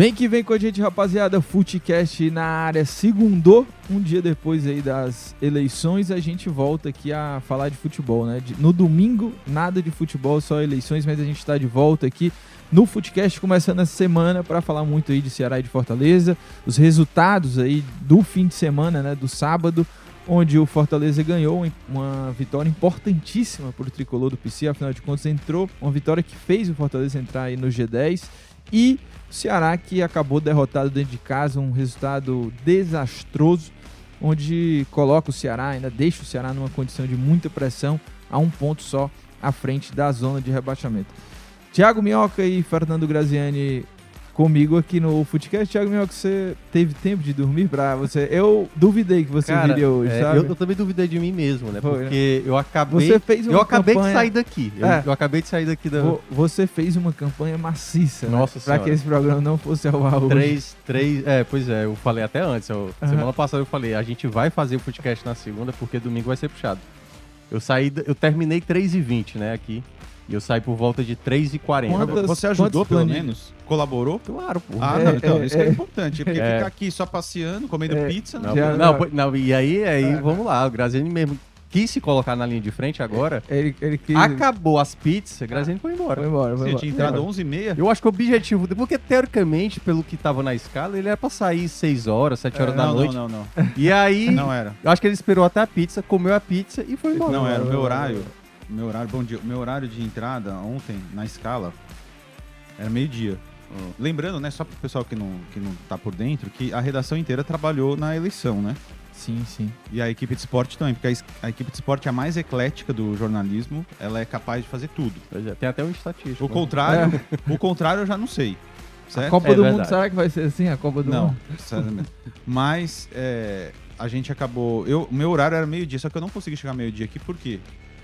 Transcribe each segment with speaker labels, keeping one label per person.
Speaker 1: Vem que vem com a gente, rapaziada. Footcast na área. Segundou, um dia depois aí das eleições, a gente volta aqui a falar de futebol, né? No domingo, nada de futebol, só eleições, mas a gente tá de volta aqui no Footcast, começando essa semana para falar muito aí de Ceará e de Fortaleza, os resultados aí do fim de semana, né? Do sábado, onde o Fortaleza ganhou uma vitória importantíssima para o tricolor do PC, afinal de contas entrou, uma vitória que fez o Fortaleza entrar aí no G10 e Ceará que acabou derrotado dentro de casa, um resultado desastroso, onde coloca o Ceará, ainda deixa o Ceará numa condição de muita pressão, a um ponto só à frente da zona de rebaixamento. Thiago Minhoca e Fernando Graziani comigo aqui no Footcast. Thiago Minhoca, você teve tempo de dormir pra você? Eu duvidei que você
Speaker 2: Cara,
Speaker 1: viria hoje,
Speaker 2: é,
Speaker 1: sabe?
Speaker 2: eu, eu também duvidei de mim mesmo, né?
Speaker 1: Foi, né?
Speaker 2: Porque eu acabei.
Speaker 1: Você fez uma
Speaker 2: eu acabei
Speaker 1: campanha-
Speaker 2: de sair daqui. Eu,
Speaker 1: É.
Speaker 2: eu acabei de sair daqui da.
Speaker 1: Vo- Você fez uma campanha maciça, né?
Speaker 2: Nossa
Speaker 1: Pra
Speaker 2: Senhora.
Speaker 1: que esse programa não fosse ao ar hoje.
Speaker 2: Três, três. É, pois é, eu falei até antes. eu-
Speaker 1: Aham.
Speaker 2: Semana passada eu falei, a gente vai fazer o podcast na segunda, porque domingo vai ser puxado. Eu saí, eu terminei 3h20, né, aqui. E eu saí por volta de 3h40.
Speaker 1: Quantas-
Speaker 3: Você ajudou pelo menos? Colaborou?
Speaker 2: Claro, pô.
Speaker 3: Ah,
Speaker 1: É,
Speaker 3: não, então,
Speaker 1: é,
Speaker 3: isso que é,
Speaker 1: é.
Speaker 3: importante. Porque ficar aqui só passeando, comendo pizza,
Speaker 2: Não,
Speaker 3: não.
Speaker 2: Não, não, e aí, aí vamos lá, o Graziani mesmo quis se colocar na linha de frente agora.
Speaker 1: Ele, ele quis...
Speaker 2: Acabou as pizzas, Graziani foi embora.
Speaker 1: Foi embora, foi
Speaker 3: Você
Speaker 1: embora.
Speaker 3: tinha entrado 11h30.
Speaker 2: Eu acho que o objetivo, porque teoricamente, pelo que tava na escala, ele era pra sair 6 horas, 7 horas da
Speaker 3: não,
Speaker 2: noite.
Speaker 3: não, não, não.
Speaker 2: E aí,
Speaker 3: Não era.
Speaker 2: eu acho que ele esperou até a pizza, comeu a pizza e foi embora.
Speaker 3: Não era. O meu horário. Meu horário, bom dia. Meu horário de entrada ontem na escala era meio-dia.
Speaker 2: Hum.
Speaker 3: Lembrando, né, só pro pessoal que não, que não tá por dentro, que a redação inteira trabalhou na eleição, né?
Speaker 1: Sim, sim.
Speaker 3: E a equipe de esporte também, porque a, a equipe de esporte é a mais eclética do jornalismo, ela é capaz de fazer tudo.
Speaker 2: Pois é, Tem até um estatístico.
Speaker 3: O
Speaker 2: né?
Speaker 3: contrário, o contrário eu já não sei.
Speaker 1: A
Speaker 3: Certo?
Speaker 1: Copa
Speaker 2: É
Speaker 1: do Mundo, será que vai ser assim? A Copa do
Speaker 3: Não,
Speaker 1: Mundo?
Speaker 3: sinceramente. Mas é, a gente acabou. Eu, o meu horário era meio-dia, só que eu não consegui chegar meio-dia aqui, por quê?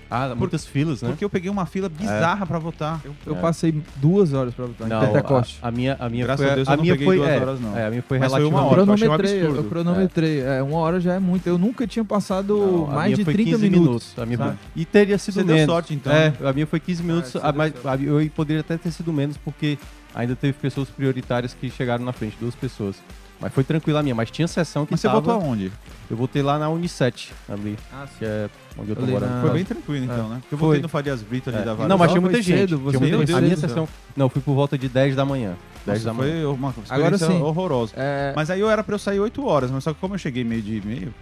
Speaker 2: Ah, muitas filas, né?
Speaker 3: Porque eu peguei uma fila bizarra pra votar. Eu,
Speaker 1: Eu
Speaker 2: É.
Speaker 1: passei duas horas pra votar
Speaker 2: Não,
Speaker 1: em Pentecoste.
Speaker 2: a, a minha, a minha
Speaker 3: Graças
Speaker 2: foi,
Speaker 3: a Deus eu não
Speaker 2: minha
Speaker 3: peguei
Speaker 2: foi,
Speaker 3: duas
Speaker 2: é,
Speaker 3: horas, não.
Speaker 2: É, a minha foi
Speaker 3: foi uma
Speaker 2: relativamente...
Speaker 3: hora. eu um
Speaker 1: cronometrei, eu
Speaker 3: absurdo.
Speaker 1: cronometrei. É. uma hora já é muito. Eu nunca tinha passado
Speaker 2: Não, a
Speaker 1: mais de
Speaker 2: foi
Speaker 1: 30
Speaker 2: 15
Speaker 1: minutos.
Speaker 2: A minha foi- E teria sido
Speaker 3: Você deu
Speaker 2: menos.
Speaker 3: sorte, então,
Speaker 2: É, a minha foi 15 minutos,
Speaker 1: você
Speaker 2: a-
Speaker 1: deu
Speaker 2: mas a- eu poderia até ter sido menos, porque ainda teve pessoas prioritárias que chegaram na frente, duas pessoas. Mas foi tranquila a minha, mas tinha sessão que
Speaker 3: Mas você votou aonde?
Speaker 2: Eu voltei lá na Unicet, ali, que é onde eu tô
Speaker 1: Ali
Speaker 2: morando.
Speaker 1: na-
Speaker 3: Foi bem tranquilo, então, né? Porque eu
Speaker 2: Foi.
Speaker 3: votei no Farias Brito ali
Speaker 2: É.
Speaker 3: da Vara.
Speaker 2: Não, mas tinha
Speaker 1: foi
Speaker 2: muita gente.
Speaker 1: cedo, você
Speaker 2: Tinha muita
Speaker 3: foi
Speaker 2: gente. A minha
Speaker 3: cedo.
Speaker 2: sessão... Não, eu fui por volta de 10 da manhã. 10 da manhã.
Speaker 3: foi uma
Speaker 1: Agora
Speaker 3: experiência
Speaker 1: sim.
Speaker 3: horrorosa.
Speaker 1: É,
Speaker 3: Mas aí eu era pra eu sair 8 horas, mas só que como eu cheguei meio dia e meio,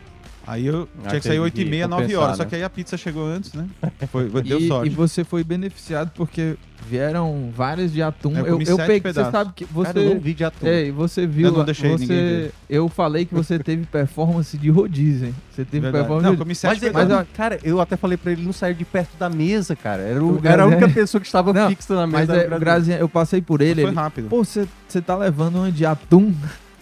Speaker 3: aí eu
Speaker 2: Ah,
Speaker 3: tinha que sair
Speaker 2: teve
Speaker 3: 8 e
Speaker 2: que
Speaker 3: meia, 9
Speaker 2: compensar,
Speaker 3: horas. Só
Speaker 2: né?
Speaker 3: que aí a pizza chegou antes, né? Foi, deu
Speaker 1: e,
Speaker 3: sorte.
Speaker 1: e você foi beneficiado porque vieram várias de atum.
Speaker 3: É, eu
Speaker 1: eu,
Speaker 3: comi
Speaker 1: eu
Speaker 3: sete
Speaker 1: peguei. Você sabe que você.
Speaker 2: Cara, eu não vi de atum.
Speaker 1: Ei, você viu.
Speaker 3: Eu não deixei
Speaker 1: você,
Speaker 3: ninguém ver.
Speaker 1: Eu falei que você teve performance de rodízio, hein? Você teve
Speaker 3: Verdade.
Speaker 1: performance
Speaker 3: Não, eu comi
Speaker 2: Mas,
Speaker 3: 7
Speaker 2: ele-
Speaker 1: Mas, ó,
Speaker 2: cara, eu até falei pra ele não sair de perto da mesa, cara. Era, o-
Speaker 1: O
Speaker 2: era a única pessoa que estava
Speaker 1: Não,
Speaker 2: fixa na
Speaker 1: Mas
Speaker 2: mesa.
Speaker 1: é, o Grazinha, eu passei por ele.
Speaker 3: Foi
Speaker 1: ele
Speaker 3: rápido.
Speaker 1: Pô, você você tá levando uma de atum.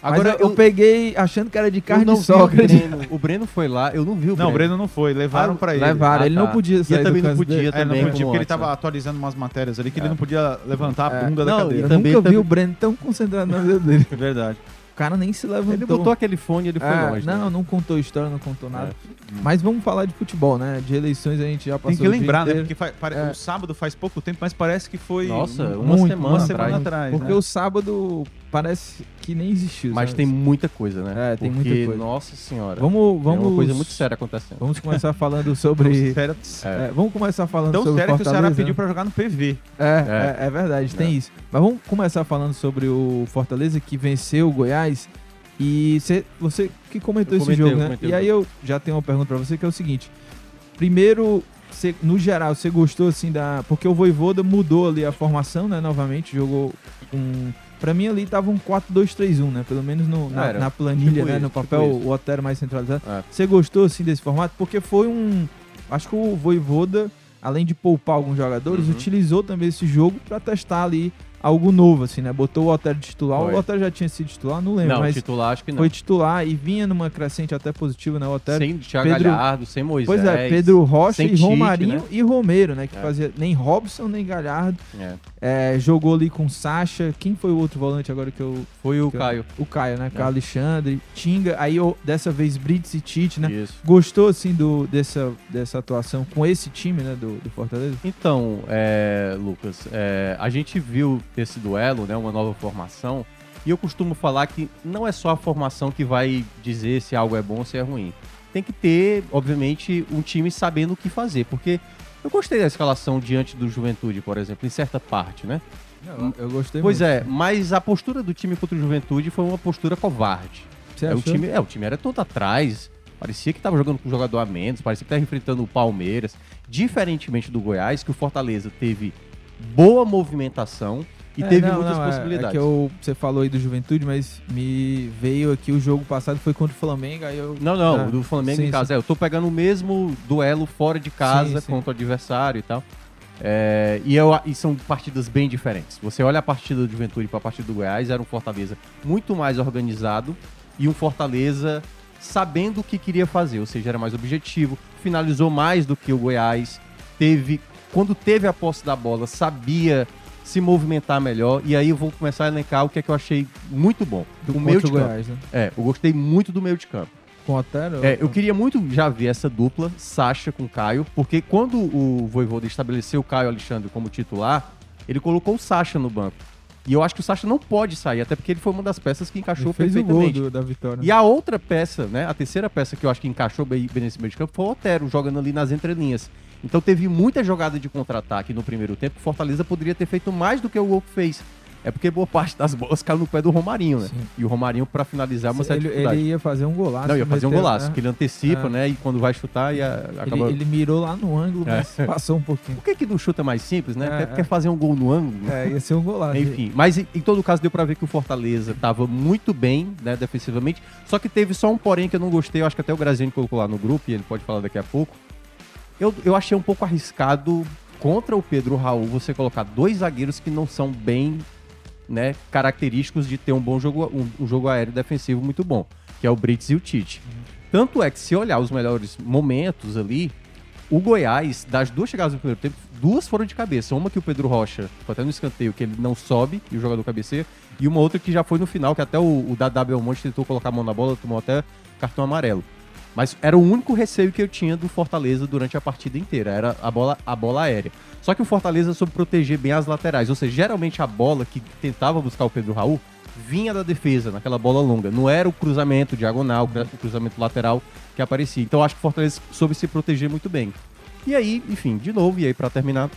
Speaker 2: Agora,
Speaker 1: Mas eu, eu peguei achando que era de carne
Speaker 2: não
Speaker 1: de sol.
Speaker 2: o? Breno. O Breno foi lá, eu não vi o
Speaker 3: Não, o
Speaker 2: Breno.
Speaker 3: Breno não foi. Levaram
Speaker 2: Ah,
Speaker 3: pra ele.
Speaker 1: Levaram,
Speaker 2: Ah,
Speaker 1: ele
Speaker 2: tá.
Speaker 1: não podia
Speaker 2: E
Speaker 1: sair
Speaker 2: eu também
Speaker 1: do
Speaker 2: não podia
Speaker 1: dele.
Speaker 3: É, não
Speaker 2: também.
Speaker 3: podia, porque ele tava
Speaker 2: né?
Speaker 3: atualizando umas matérias ali que
Speaker 2: É.
Speaker 3: ele não podia levantar
Speaker 1: É.
Speaker 3: a bunda da
Speaker 2: Não,
Speaker 3: cadeira.
Speaker 1: Eu
Speaker 2: e também-
Speaker 1: nunca vi
Speaker 2: também-
Speaker 1: o Breno tão concentrado na vida dele.
Speaker 3: Verdade.
Speaker 1: O cara nem se levantou.
Speaker 2: Ele botou aquele fone e ele foi
Speaker 1: É,
Speaker 2: longe.
Speaker 1: não,
Speaker 2: né?
Speaker 1: não contou história, não contou nada.
Speaker 3: É.
Speaker 1: Mas vamos falar de futebol, né? De eleições a gente já passou
Speaker 3: Tem que
Speaker 1: o dia
Speaker 3: lembrar, né? Porque fa- pare-
Speaker 1: É.
Speaker 3: o sábado faz pouco tempo, mas parece que foi
Speaker 2: Nossa,
Speaker 3: um-
Speaker 2: uma
Speaker 1: muito,
Speaker 2: semana
Speaker 3: uma
Speaker 2: atrás.
Speaker 3: semana atrás.
Speaker 1: Porque
Speaker 3: né?
Speaker 1: o sábado parece que nem existiu.
Speaker 2: Mas
Speaker 1: sabe?
Speaker 2: tem muita coisa, né?
Speaker 1: É, tem
Speaker 2: Porque,
Speaker 1: muita coisa.
Speaker 2: Nossa senhora.
Speaker 1: Vamos,
Speaker 2: É
Speaker 1: vamos.
Speaker 2: uma coisa muito séria acontecendo.
Speaker 1: Vamos começar falando sobre.
Speaker 3: Sério-
Speaker 2: É.
Speaker 1: É, vamos começar falando
Speaker 3: Tão
Speaker 1: sobre
Speaker 3: sério que o Ceará
Speaker 1: Fortaleza,
Speaker 3: pediu pra jogar no PV.
Speaker 1: É, é, é verdade, tem isso. Mas vamos começar falando sobre o Fortaleza que venceu o Goiás. E cê- você que comentou
Speaker 2: Eu
Speaker 1: esse
Speaker 2: comentei,
Speaker 1: jogo, né?
Speaker 2: comentei
Speaker 1: E aí eu já tenho uma pergunta pra você que é o seguinte: primeiro, cê- no geral, você gostou assim da. Porque o Voivoda mudou ali a formação, né? Novamente, jogou um. Pra mim ali tava um 4-2-3-1, né? Pelo menos no- na, na planilha,
Speaker 2: tipo
Speaker 1: né?
Speaker 2: isso,
Speaker 1: no
Speaker 2: tipo
Speaker 1: papel,
Speaker 2: isso.
Speaker 1: o Otero mais centralizado.
Speaker 2: É.
Speaker 1: Você gostou assim desse formato? Porque foi um. Acho que o Voivoda além de poupar alguns jogadores,
Speaker 2: Uhum.
Speaker 1: utilizou também esse jogo pra testar ali algo novo, assim, né? Botou o Otero de titular.
Speaker 2: Foi.
Speaker 1: O Otero já tinha sido titular, não lembro,
Speaker 2: Não,
Speaker 1: mas
Speaker 2: titular acho que não.
Speaker 1: foi titular e vinha numa crescente até positiva, né? O Otero.
Speaker 2: Sem Thiago
Speaker 1: Pedro-
Speaker 2: Galhardo, sem Moisés.
Speaker 1: Pois é, Pedro Rocha e
Speaker 2: Tite,
Speaker 1: Romarinho
Speaker 2: né?
Speaker 1: e Romero, né? Que
Speaker 2: É.
Speaker 1: fazia nem Robson nem Galhardo.
Speaker 2: É.
Speaker 1: É, jogou ali com Sacha. Quem foi o outro volante agora que eu.
Speaker 2: Foi o
Speaker 1: eu-
Speaker 2: Caio.
Speaker 1: O Caio, né? Com
Speaker 2: É.
Speaker 1: Alexandre, Tinga. Aí eu- dessa vez Brits e Tite, né?
Speaker 2: Isso.
Speaker 1: Gostou, assim, do, dessa, dessa atuação com esse time, né? Do, do Fortaleza?
Speaker 2: Então, é, Lucas, é, a gente viu esse duelo, né, uma nova formação, e eu costumo falar que não é só a formação que vai dizer se algo é bom ou se é ruim. Tem que ter, obviamente, um time sabendo o que fazer, porque eu gostei da escalação diante do Juventude, por exemplo, em certa parte, né?
Speaker 1: Eu, eu gostei
Speaker 2: Pois
Speaker 1: muito.
Speaker 2: é, mas a postura do time contra o Juventude foi uma postura covarde.
Speaker 1: Você
Speaker 2: É, o, time, é, o time era todo atrás. Parecia que estava jogando com um jogador a menos, parecia que estava enfrentando o Palmeiras. Diferentemente do Goiás, que o Fortaleza teve boa movimentação e
Speaker 1: É,
Speaker 2: teve
Speaker 1: não,
Speaker 2: muitas
Speaker 1: não, é-
Speaker 2: possibilidades.
Speaker 1: É que eu, você falou aí do Juventude, mas me veio aqui o jogo passado foi contra o Flamengo, aí eu.
Speaker 2: Não, não,
Speaker 1: É,
Speaker 2: o do Flamengo
Speaker 1: sim,
Speaker 2: em casa. É, eu tô pegando o mesmo duelo fora de casa
Speaker 1: sim.
Speaker 2: contra o adversário e tal. É, e, eu, e são partidas bem diferentes. Você olha a partida do Juventude para a partida do Goiás, era um Fortaleza muito mais organizado e um Fortaleza sabendo o que queria fazer, ou seja, era mais objetivo, finalizou mais do que o Goiás, teve quando teve a posse da bola, sabia se movimentar melhor, e aí eu vou começar a elencar o que é que eu achei muito bom.
Speaker 1: do
Speaker 2: o meio de campo.
Speaker 1: Goiás, né?
Speaker 2: É, eu gostei muito do meio de campo.
Speaker 1: Com o Otero?
Speaker 2: É, eu queria muito já ver essa dupla, Sacha com Caio, porque quando o Voivoda estabeleceu o Caio Alexandre como titular, ele colocou o Sacha no banco. E eu acho que o Sacha não pode sair, até porque ele foi uma das peças que encaixou
Speaker 1: Ele fez o gol
Speaker 2: perfeitamente.
Speaker 1: do- da vitória.
Speaker 2: E a outra peça, né, a terceira peça que eu acho que encaixou bem, bem nesse meio de campo foi o Otero, jogando ali nas entrelinhas. Então teve muita jogada de contra-ataque no primeiro tempo, que o Fortaleza poderia ter feito mais do que o gol que fez. É porque boa parte das bolas caiu no pé do Romarinho, né?
Speaker 1: Sim.
Speaker 2: E o Romarinho, pra finalizar, é uma certa
Speaker 1: ele,
Speaker 2: dificuldade.
Speaker 1: ele ia fazer um golaço.
Speaker 2: Não, ia fazer um golaço,
Speaker 1: é.
Speaker 2: que ele antecipa,
Speaker 1: É.
Speaker 2: né? E quando vai chutar, ia,
Speaker 1: Ele,
Speaker 2: acaba...
Speaker 1: ele mirou lá no ângulo,
Speaker 2: É.
Speaker 1: mas passou um pouquinho.
Speaker 2: Por que, que não chuta mais simples, né?
Speaker 1: É,
Speaker 2: quer,
Speaker 1: é.
Speaker 2: quer fazer um gol no ângulo?
Speaker 1: É, ia ser um golaço.
Speaker 2: Enfim, mas em, todo caso deu pra ver que o Fortaleza tava muito bem, né, defensivamente. Só que teve só um porém que eu não gostei, eu acho que até o Graziani colocou lá no grupo e ele pode falar daqui a pouco. Eu, eu achei um pouco arriscado contra o Pedro Raul você colocar dois zagueiros que não são bem, né, característicos de ter um bom jogo, um, um jogo aéreo defensivo muito bom, que é o Brits e o Tite. Tanto é que se olhar os melhores momentos ali, o Goiás, das duas chegadas do primeiro tempo, duas foram de cabeça. Uma que o Pedro Rocha, foi até no escanteio, que ele não sobe e o jogador cabeceia. E uma outra que já foi no final, que até o, o Dadá Belmonte tentou colocar a mão na bola, tomou até cartão amarelo. Mas era o único receio que eu tinha do Fortaleza durante a partida inteira, era a bola, a bola aérea. Só que o Fortaleza soube proteger bem as laterais, ou seja, geralmente a bola que tentava buscar o Pedro Raul vinha da defesa, naquela bola longa. Não era o cruzamento diagonal, o cruzamento lateral que aparecia. Então acho que o Fortaleza soube se proteger muito bem. E aí, enfim, de novo, e aí pra terminar,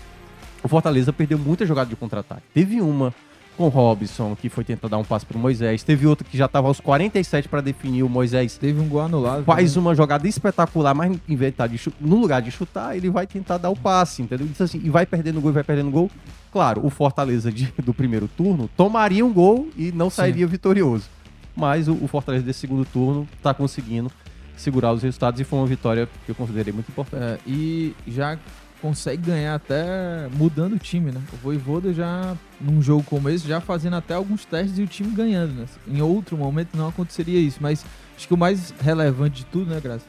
Speaker 2: o Fortaleza perdeu muita jogada de contra-ataque. Teve uma com o Robson, que foi tentar dar um passe pro Moisés. Teve outra que já tava aos 47 para definir o Moisés.
Speaker 1: Teve um gol anulado.
Speaker 2: Faz
Speaker 1: também.
Speaker 2: uma jogada espetacular, mas em vez de tá no lugar de chutar, ele vai tentar dar o passe, entendeu? Então, assim, e vai perdendo gol, e vai perdendo gol. Claro, o Fortaleza de- do primeiro turno tomaria um gol e não
Speaker 1: Sim.
Speaker 2: sairia vitorioso. Mas o, o Fortaleza desse segundo turno tá conseguindo segurar os resultados e foi uma vitória que eu considerei muito importante.
Speaker 1: É, e já consegue ganhar até mudando o time, né? O Voivoda já, num jogo como esse, já fazendo até alguns testes e o time ganhando, né? Em outro momento não aconteceria isso, mas acho que o mais relevante de tudo, né, Graça?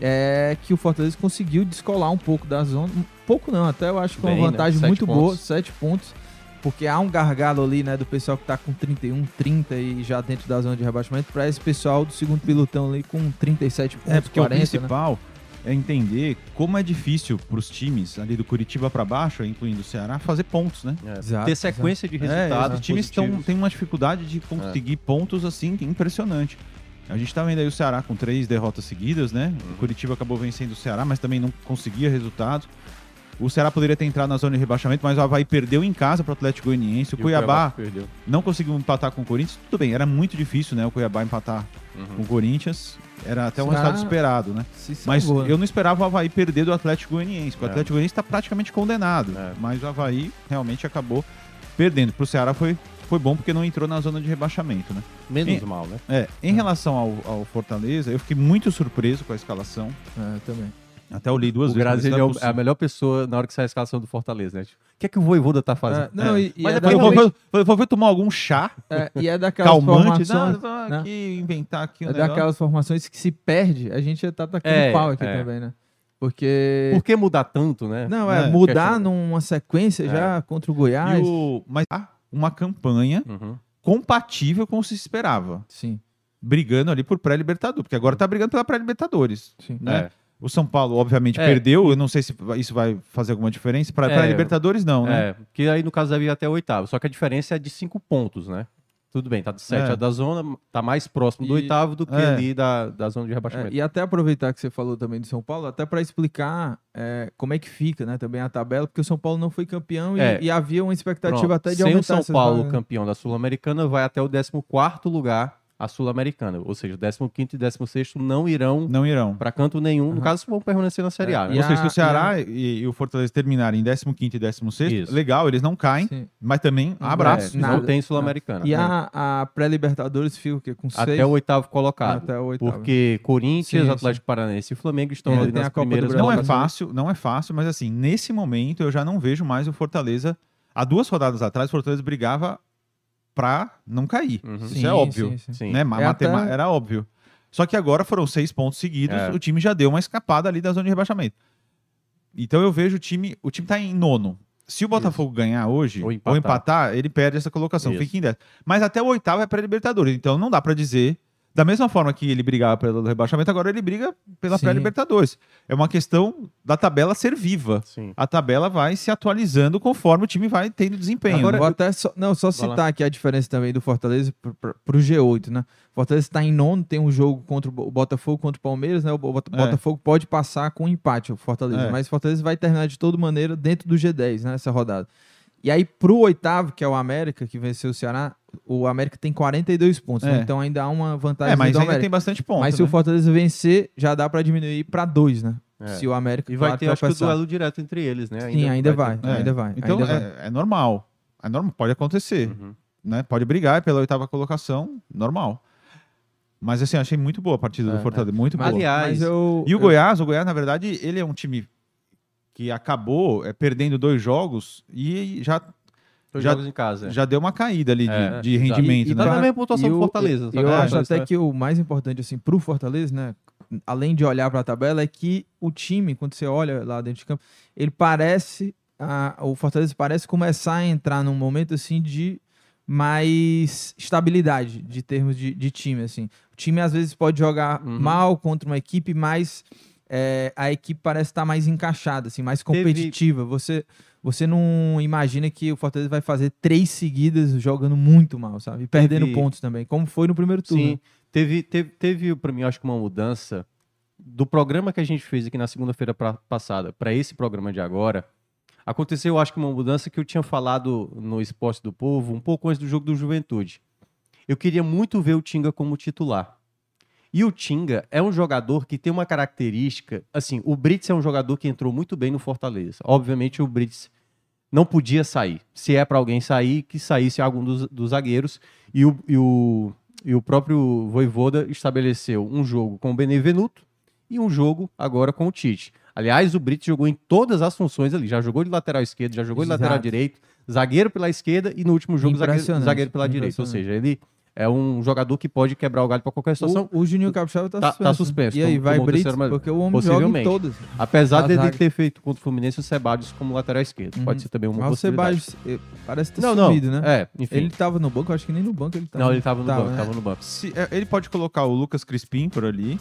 Speaker 1: É que o Fortaleza conseguiu descolar um pouco da zona. Um pouco não, até eu acho que é uma
Speaker 2: né?
Speaker 1: vantagem
Speaker 2: Sete
Speaker 1: muito boa,
Speaker 2: pontos.
Speaker 1: sete pontos. Porque há um gargalo ali, né, do pessoal que tá com 31, 30 e já dentro da zona de rebaixamento, pra esse pessoal do segundo pilotão ali com 37 pontos,
Speaker 3: É, porque
Speaker 1: 40,
Speaker 3: o
Speaker 1: né?
Speaker 3: É entender como é difícil para os times ali do Curitiba para baixo, incluindo o Ceará, fazer pontos, né?
Speaker 2: É,
Speaker 1: Exato,
Speaker 2: ter sequência de
Speaker 3: É,
Speaker 2: resultados.
Speaker 3: os times tão, têm uma dificuldade de conseguir pontos assim impressionante. A gente tá vendo aí o Ceará com três derrotas seguidas, né?
Speaker 2: Uhum.
Speaker 3: O Curitiba acabou vencendo o Ceará, mas também não conseguia resultados. O Ceará poderia ter entrado na zona de rebaixamento, mas o Havaí perdeu em casa para o Atlético Goianiense. O Cuiabá
Speaker 2: perdeu.
Speaker 3: não conseguiu empatar com o Corinthians. Tudo bem, era muito difícil, né? O Cuiabá empatar com o Corinthians. Era até um
Speaker 1: Ceará-
Speaker 3: resultado esperado, né? Mas
Speaker 1: salvou, né?
Speaker 3: eu não esperava o Havaí perder do Atlético Goianiense. O
Speaker 2: É.
Speaker 3: Atlético Goianiense está praticamente condenado.
Speaker 2: É.
Speaker 3: Mas o Havaí realmente acabou perdendo. Pro Ceará foi, foi bom porque não entrou na zona de rebaixamento, né?
Speaker 2: Menos
Speaker 3: E-
Speaker 2: mal, né?
Speaker 3: É, em relação ao, ao Fortaleza, eu fiquei muito surpreso com a escalação.
Speaker 1: É, também.
Speaker 3: Até eu li duas
Speaker 2: o
Speaker 3: vezes.
Speaker 2: Grazi ele
Speaker 3: não
Speaker 2: é, o-
Speaker 3: possível.
Speaker 2: é a melhor pessoa na hora que sai a escalação do Fortaleza, né? Tipo, O que é que o Voivoda tá fazendo?
Speaker 1: É, não, e, e
Speaker 2: Mas
Speaker 1: é
Speaker 2: é
Speaker 3: Foi,
Speaker 2: realmente-
Speaker 3: tomar algum chá
Speaker 1: é, e é daquelas
Speaker 3: calmante?
Speaker 1: formações.
Speaker 3: Não, vou
Speaker 1: né?
Speaker 3: aqui inventar aqui um
Speaker 1: É
Speaker 3: negócio.
Speaker 1: daquelas formações que se perde, a gente já tá tacando
Speaker 2: É,
Speaker 1: pau aqui
Speaker 2: é.
Speaker 1: também, né? Porque.
Speaker 2: Por que mudar tanto, né?
Speaker 1: Não, é,
Speaker 3: É,
Speaker 1: mudar
Speaker 2: questão.
Speaker 1: numa sequência
Speaker 2: É.
Speaker 1: já contra o Goiás.
Speaker 3: o- mas há uma campanha
Speaker 2: Uhum.
Speaker 3: compatível com o que se esperava.
Speaker 1: Sim,
Speaker 3: Brigando ali por pré-libertadores, porque agora tá brigando pela pré-libertadores.
Speaker 1: sim.
Speaker 3: Né?
Speaker 2: É.
Speaker 3: O São Paulo, obviamente,
Speaker 2: É.
Speaker 3: perdeu. Eu não sei se isso vai fazer alguma diferença. Para
Speaker 2: É.
Speaker 3: Libertadores, não, né?
Speaker 2: É, que aí no caso deve ir até o oitavo. Só que a diferença é de cinco pontos, né? Tudo bem, tá de sete
Speaker 3: É.
Speaker 2: a da zona, tá mais próximo do
Speaker 1: E-
Speaker 2: oitavo do que
Speaker 3: É.
Speaker 2: ali da, da zona de
Speaker 1: É,
Speaker 2: rebaixamento.
Speaker 1: e até aproveitar que você falou também do São Paulo, até para explicar é, como é que fica, né, também a tabela, porque o São Paulo não foi campeão e-
Speaker 2: É.
Speaker 1: e, havia uma expectativa
Speaker 2: Pronto,
Speaker 1: até de
Speaker 2: Sem
Speaker 1: aumentar
Speaker 2: o São Paulo
Speaker 1: vagas, né?
Speaker 2: campeão da Sul-Americana, vai até o 14 lugar a Sul-Americana. Ou seja, o 15 e 16 não irão
Speaker 3: Não irão.
Speaker 2: para canto nenhum. No
Speaker 1: Aham.
Speaker 2: caso, vão permanecer na Série A.
Speaker 1: É,
Speaker 2: né?
Speaker 1: e
Speaker 3: Ou seja,
Speaker 1: a-
Speaker 3: se o Ceará e, e o Fortaleza terminarem em 15 e 16,
Speaker 2: Isso.
Speaker 3: legal, eles não caem,
Speaker 1: Sim.
Speaker 3: mas também
Speaker 1: Não
Speaker 3: abraço.
Speaker 2: É, não tem Sul-Americana.
Speaker 1: E
Speaker 2: né?
Speaker 1: a, a pré-Libertadores fica o quê? Com seis?
Speaker 2: Até o oitavo colocado.
Speaker 1: Até o oitavo.
Speaker 2: Porque Corinthians,
Speaker 1: Sim,
Speaker 2: Atlético Paranaense e Flamengo estão
Speaker 1: Ainda
Speaker 2: ali nas
Speaker 1: a
Speaker 2: primeiras.
Speaker 3: Não é fácil, não é fácil, mas assim, nesse momento eu já não vejo mais o Fortaleza. Há duas rodadas atrás, o Fortaleza brigava pra não cair.
Speaker 2: Uhum.
Speaker 3: Isso
Speaker 1: Sim,
Speaker 3: é óbvio.
Speaker 1: sim, sim.
Speaker 3: Né?
Speaker 1: É até-
Speaker 3: Era óbvio. Só que agora foram seis pontos seguidos,
Speaker 2: É.
Speaker 3: o time já deu uma escapada ali da zona de rebaixamento. Então eu vejo o time. O time tá em nono. Se o Botafogo ganhar hoje,
Speaker 2: Ou
Speaker 3: ou
Speaker 2: empatar.
Speaker 3: empatar. ele perde essa colocação,
Speaker 2: Isso.
Speaker 3: fica em décimo. Mas até o oitavo é pré-Libertadores. Então não dá pra dizer. Da mesma forma que ele brigava pelo rebaixamento, agora ele briga pela pré-Libertadores. É uma questão da tabela ser viva.
Speaker 2: Sim.
Speaker 3: A tabela vai se atualizando conforme o time vai tendo desempenho.
Speaker 2: Agora-?
Speaker 1: Vou até só, não, só
Speaker 2: Vai lá.
Speaker 1: citar aqui a diferença também do Fortaleza pro, pro, pro G8, né? O Fortaleza está em nono, tem um jogo contra o Bo- o Botafogo contra o Palmeiras, né? O
Speaker 3: É.
Speaker 1: Botafogo pode passar com um empate, o Fortaleza,
Speaker 3: É.
Speaker 1: mas o Fortaleza vai terminar de toda maneira dentro do G10, né? Essa rodada. E aí, pro oitavo, que é o América, que venceu o Ceará, o América tem 42 pontos, né?
Speaker 3: É.
Speaker 1: Então ainda há uma vantagem
Speaker 3: É, mas
Speaker 1: do
Speaker 3: ainda
Speaker 1: América.
Speaker 3: tem bastante ponto.
Speaker 1: mas se
Speaker 3: né?
Speaker 1: o Fortaleza vencer, já dá pra diminuir pra dois, né?
Speaker 2: É.
Speaker 1: Se o América
Speaker 2: E vai
Speaker 1: claro,
Speaker 2: ter, acho que, o duelo direto entre eles, né?
Speaker 1: Sim, ainda vai,
Speaker 2: ter.
Speaker 3: É.
Speaker 1: ainda vai.
Speaker 3: Então
Speaker 1: ainda vai.
Speaker 3: é, é normal. É normal. Pode acontecer.
Speaker 2: Uhum.
Speaker 3: né? Pode brigar pela oitava colocação, normal. Mas assim, achei muito boa a partida do
Speaker 1: É,
Speaker 3: Fortaleza, muito boa.
Speaker 2: Aliás,
Speaker 1: Mas eu,
Speaker 3: E o
Speaker 1: eu-
Speaker 3: Goiás, o Goiás, na verdade, ele é um time que acabou é, perdendo dois jogos e já, Já-
Speaker 2: jogos em casa.
Speaker 3: já deu uma caída ali de,
Speaker 2: É,
Speaker 3: de rendimento,
Speaker 1: E- e
Speaker 3: né?
Speaker 2: Tá na mesma pontuação do
Speaker 1: eu-
Speaker 2: Fortaleza.
Speaker 1: Eu,
Speaker 2: o
Speaker 1: acho até
Speaker 2: tá-
Speaker 1: que o mais importante, assim, pro Fortaleza, né? Além de olhar pra tabela, é que o time, quando você olha lá dentro de campo, ele parece. a- o Fortaleza parece começar a entrar num momento assim de mais estabilidade de termos de, de time. Assim. O time às vezes pode jogar
Speaker 2: Uhum.
Speaker 1: mal contra uma equipe, mas é, a equipe parece estar mais encaixada, assim, mais
Speaker 2: Teve-
Speaker 1: competitiva. Você, você não imagina que o Fortaleza vai fazer três seguidas jogando muito mal, sabe? E perdendo
Speaker 2: Teve-
Speaker 1: pontos também, como foi no primeiro turno.
Speaker 2: Sim, teve, teve, teve para mim, acho que uma mudança do programa que a gente fez aqui na segunda-feira passada para esse programa de agora. Aconteceu, acho que uma mudança que eu tinha falado no Esporte do Povo um pouco antes do jogo do Juventude. Eu queria muito ver o Tinga como titular. E o Tinga é um jogador que tem uma característica. Assim, o Brits é um jogador que entrou muito bem no Fortaleza. Obviamente, o Brits não podia sair. Se é para alguém sair, que saísse algum dos, dos zagueiros. E o, e, o, e o próprio Voivoda estabeleceu um jogo com o Benevenuto e um jogo agora com o Tite. Aliás, o Brits jogou em todas as funções ali. Já jogou de lateral esquerdo, já jogou de
Speaker 1: Exato.
Speaker 2: lateral direito, zagueiro pela esquerda e no último jogo zagueiro, zagueiro pela direita. Ou seja, ele é um jogador que pode quebrar o galho para qualquer situação.
Speaker 1: O, o Juninho Capixaba tá,
Speaker 2: Tá-
Speaker 1: suspenso.
Speaker 2: tá suspenso,
Speaker 1: E aí, vai
Speaker 2: o
Speaker 1: Brits,
Speaker 2: amarelo.
Speaker 1: porque o homem joga em todas.
Speaker 2: Apesar
Speaker 1: zaga.
Speaker 2: ter feito contra o Fluminense o Sebadios como lateral esquerdo.
Speaker 1: Uhum.
Speaker 2: Pode ser também uma
Speaker 1: Mas o
Speaker 2: possibilidade.
Speaker 1: Sebadios eh, parece ter
Speaker 2: Não, não.
Speaker 1: sumido, né?
Speaker 2: É, enfim.
Speaker 1: Ele tava no banco, eu acho que nem no banco ele tava.
Speaker 2: Não, ele tava no banco,
Speaker 1: né?
Speaker 2: tava no banco.
Speaker 3: Se- é, ele pode colocar o Lucas Crispim por ali,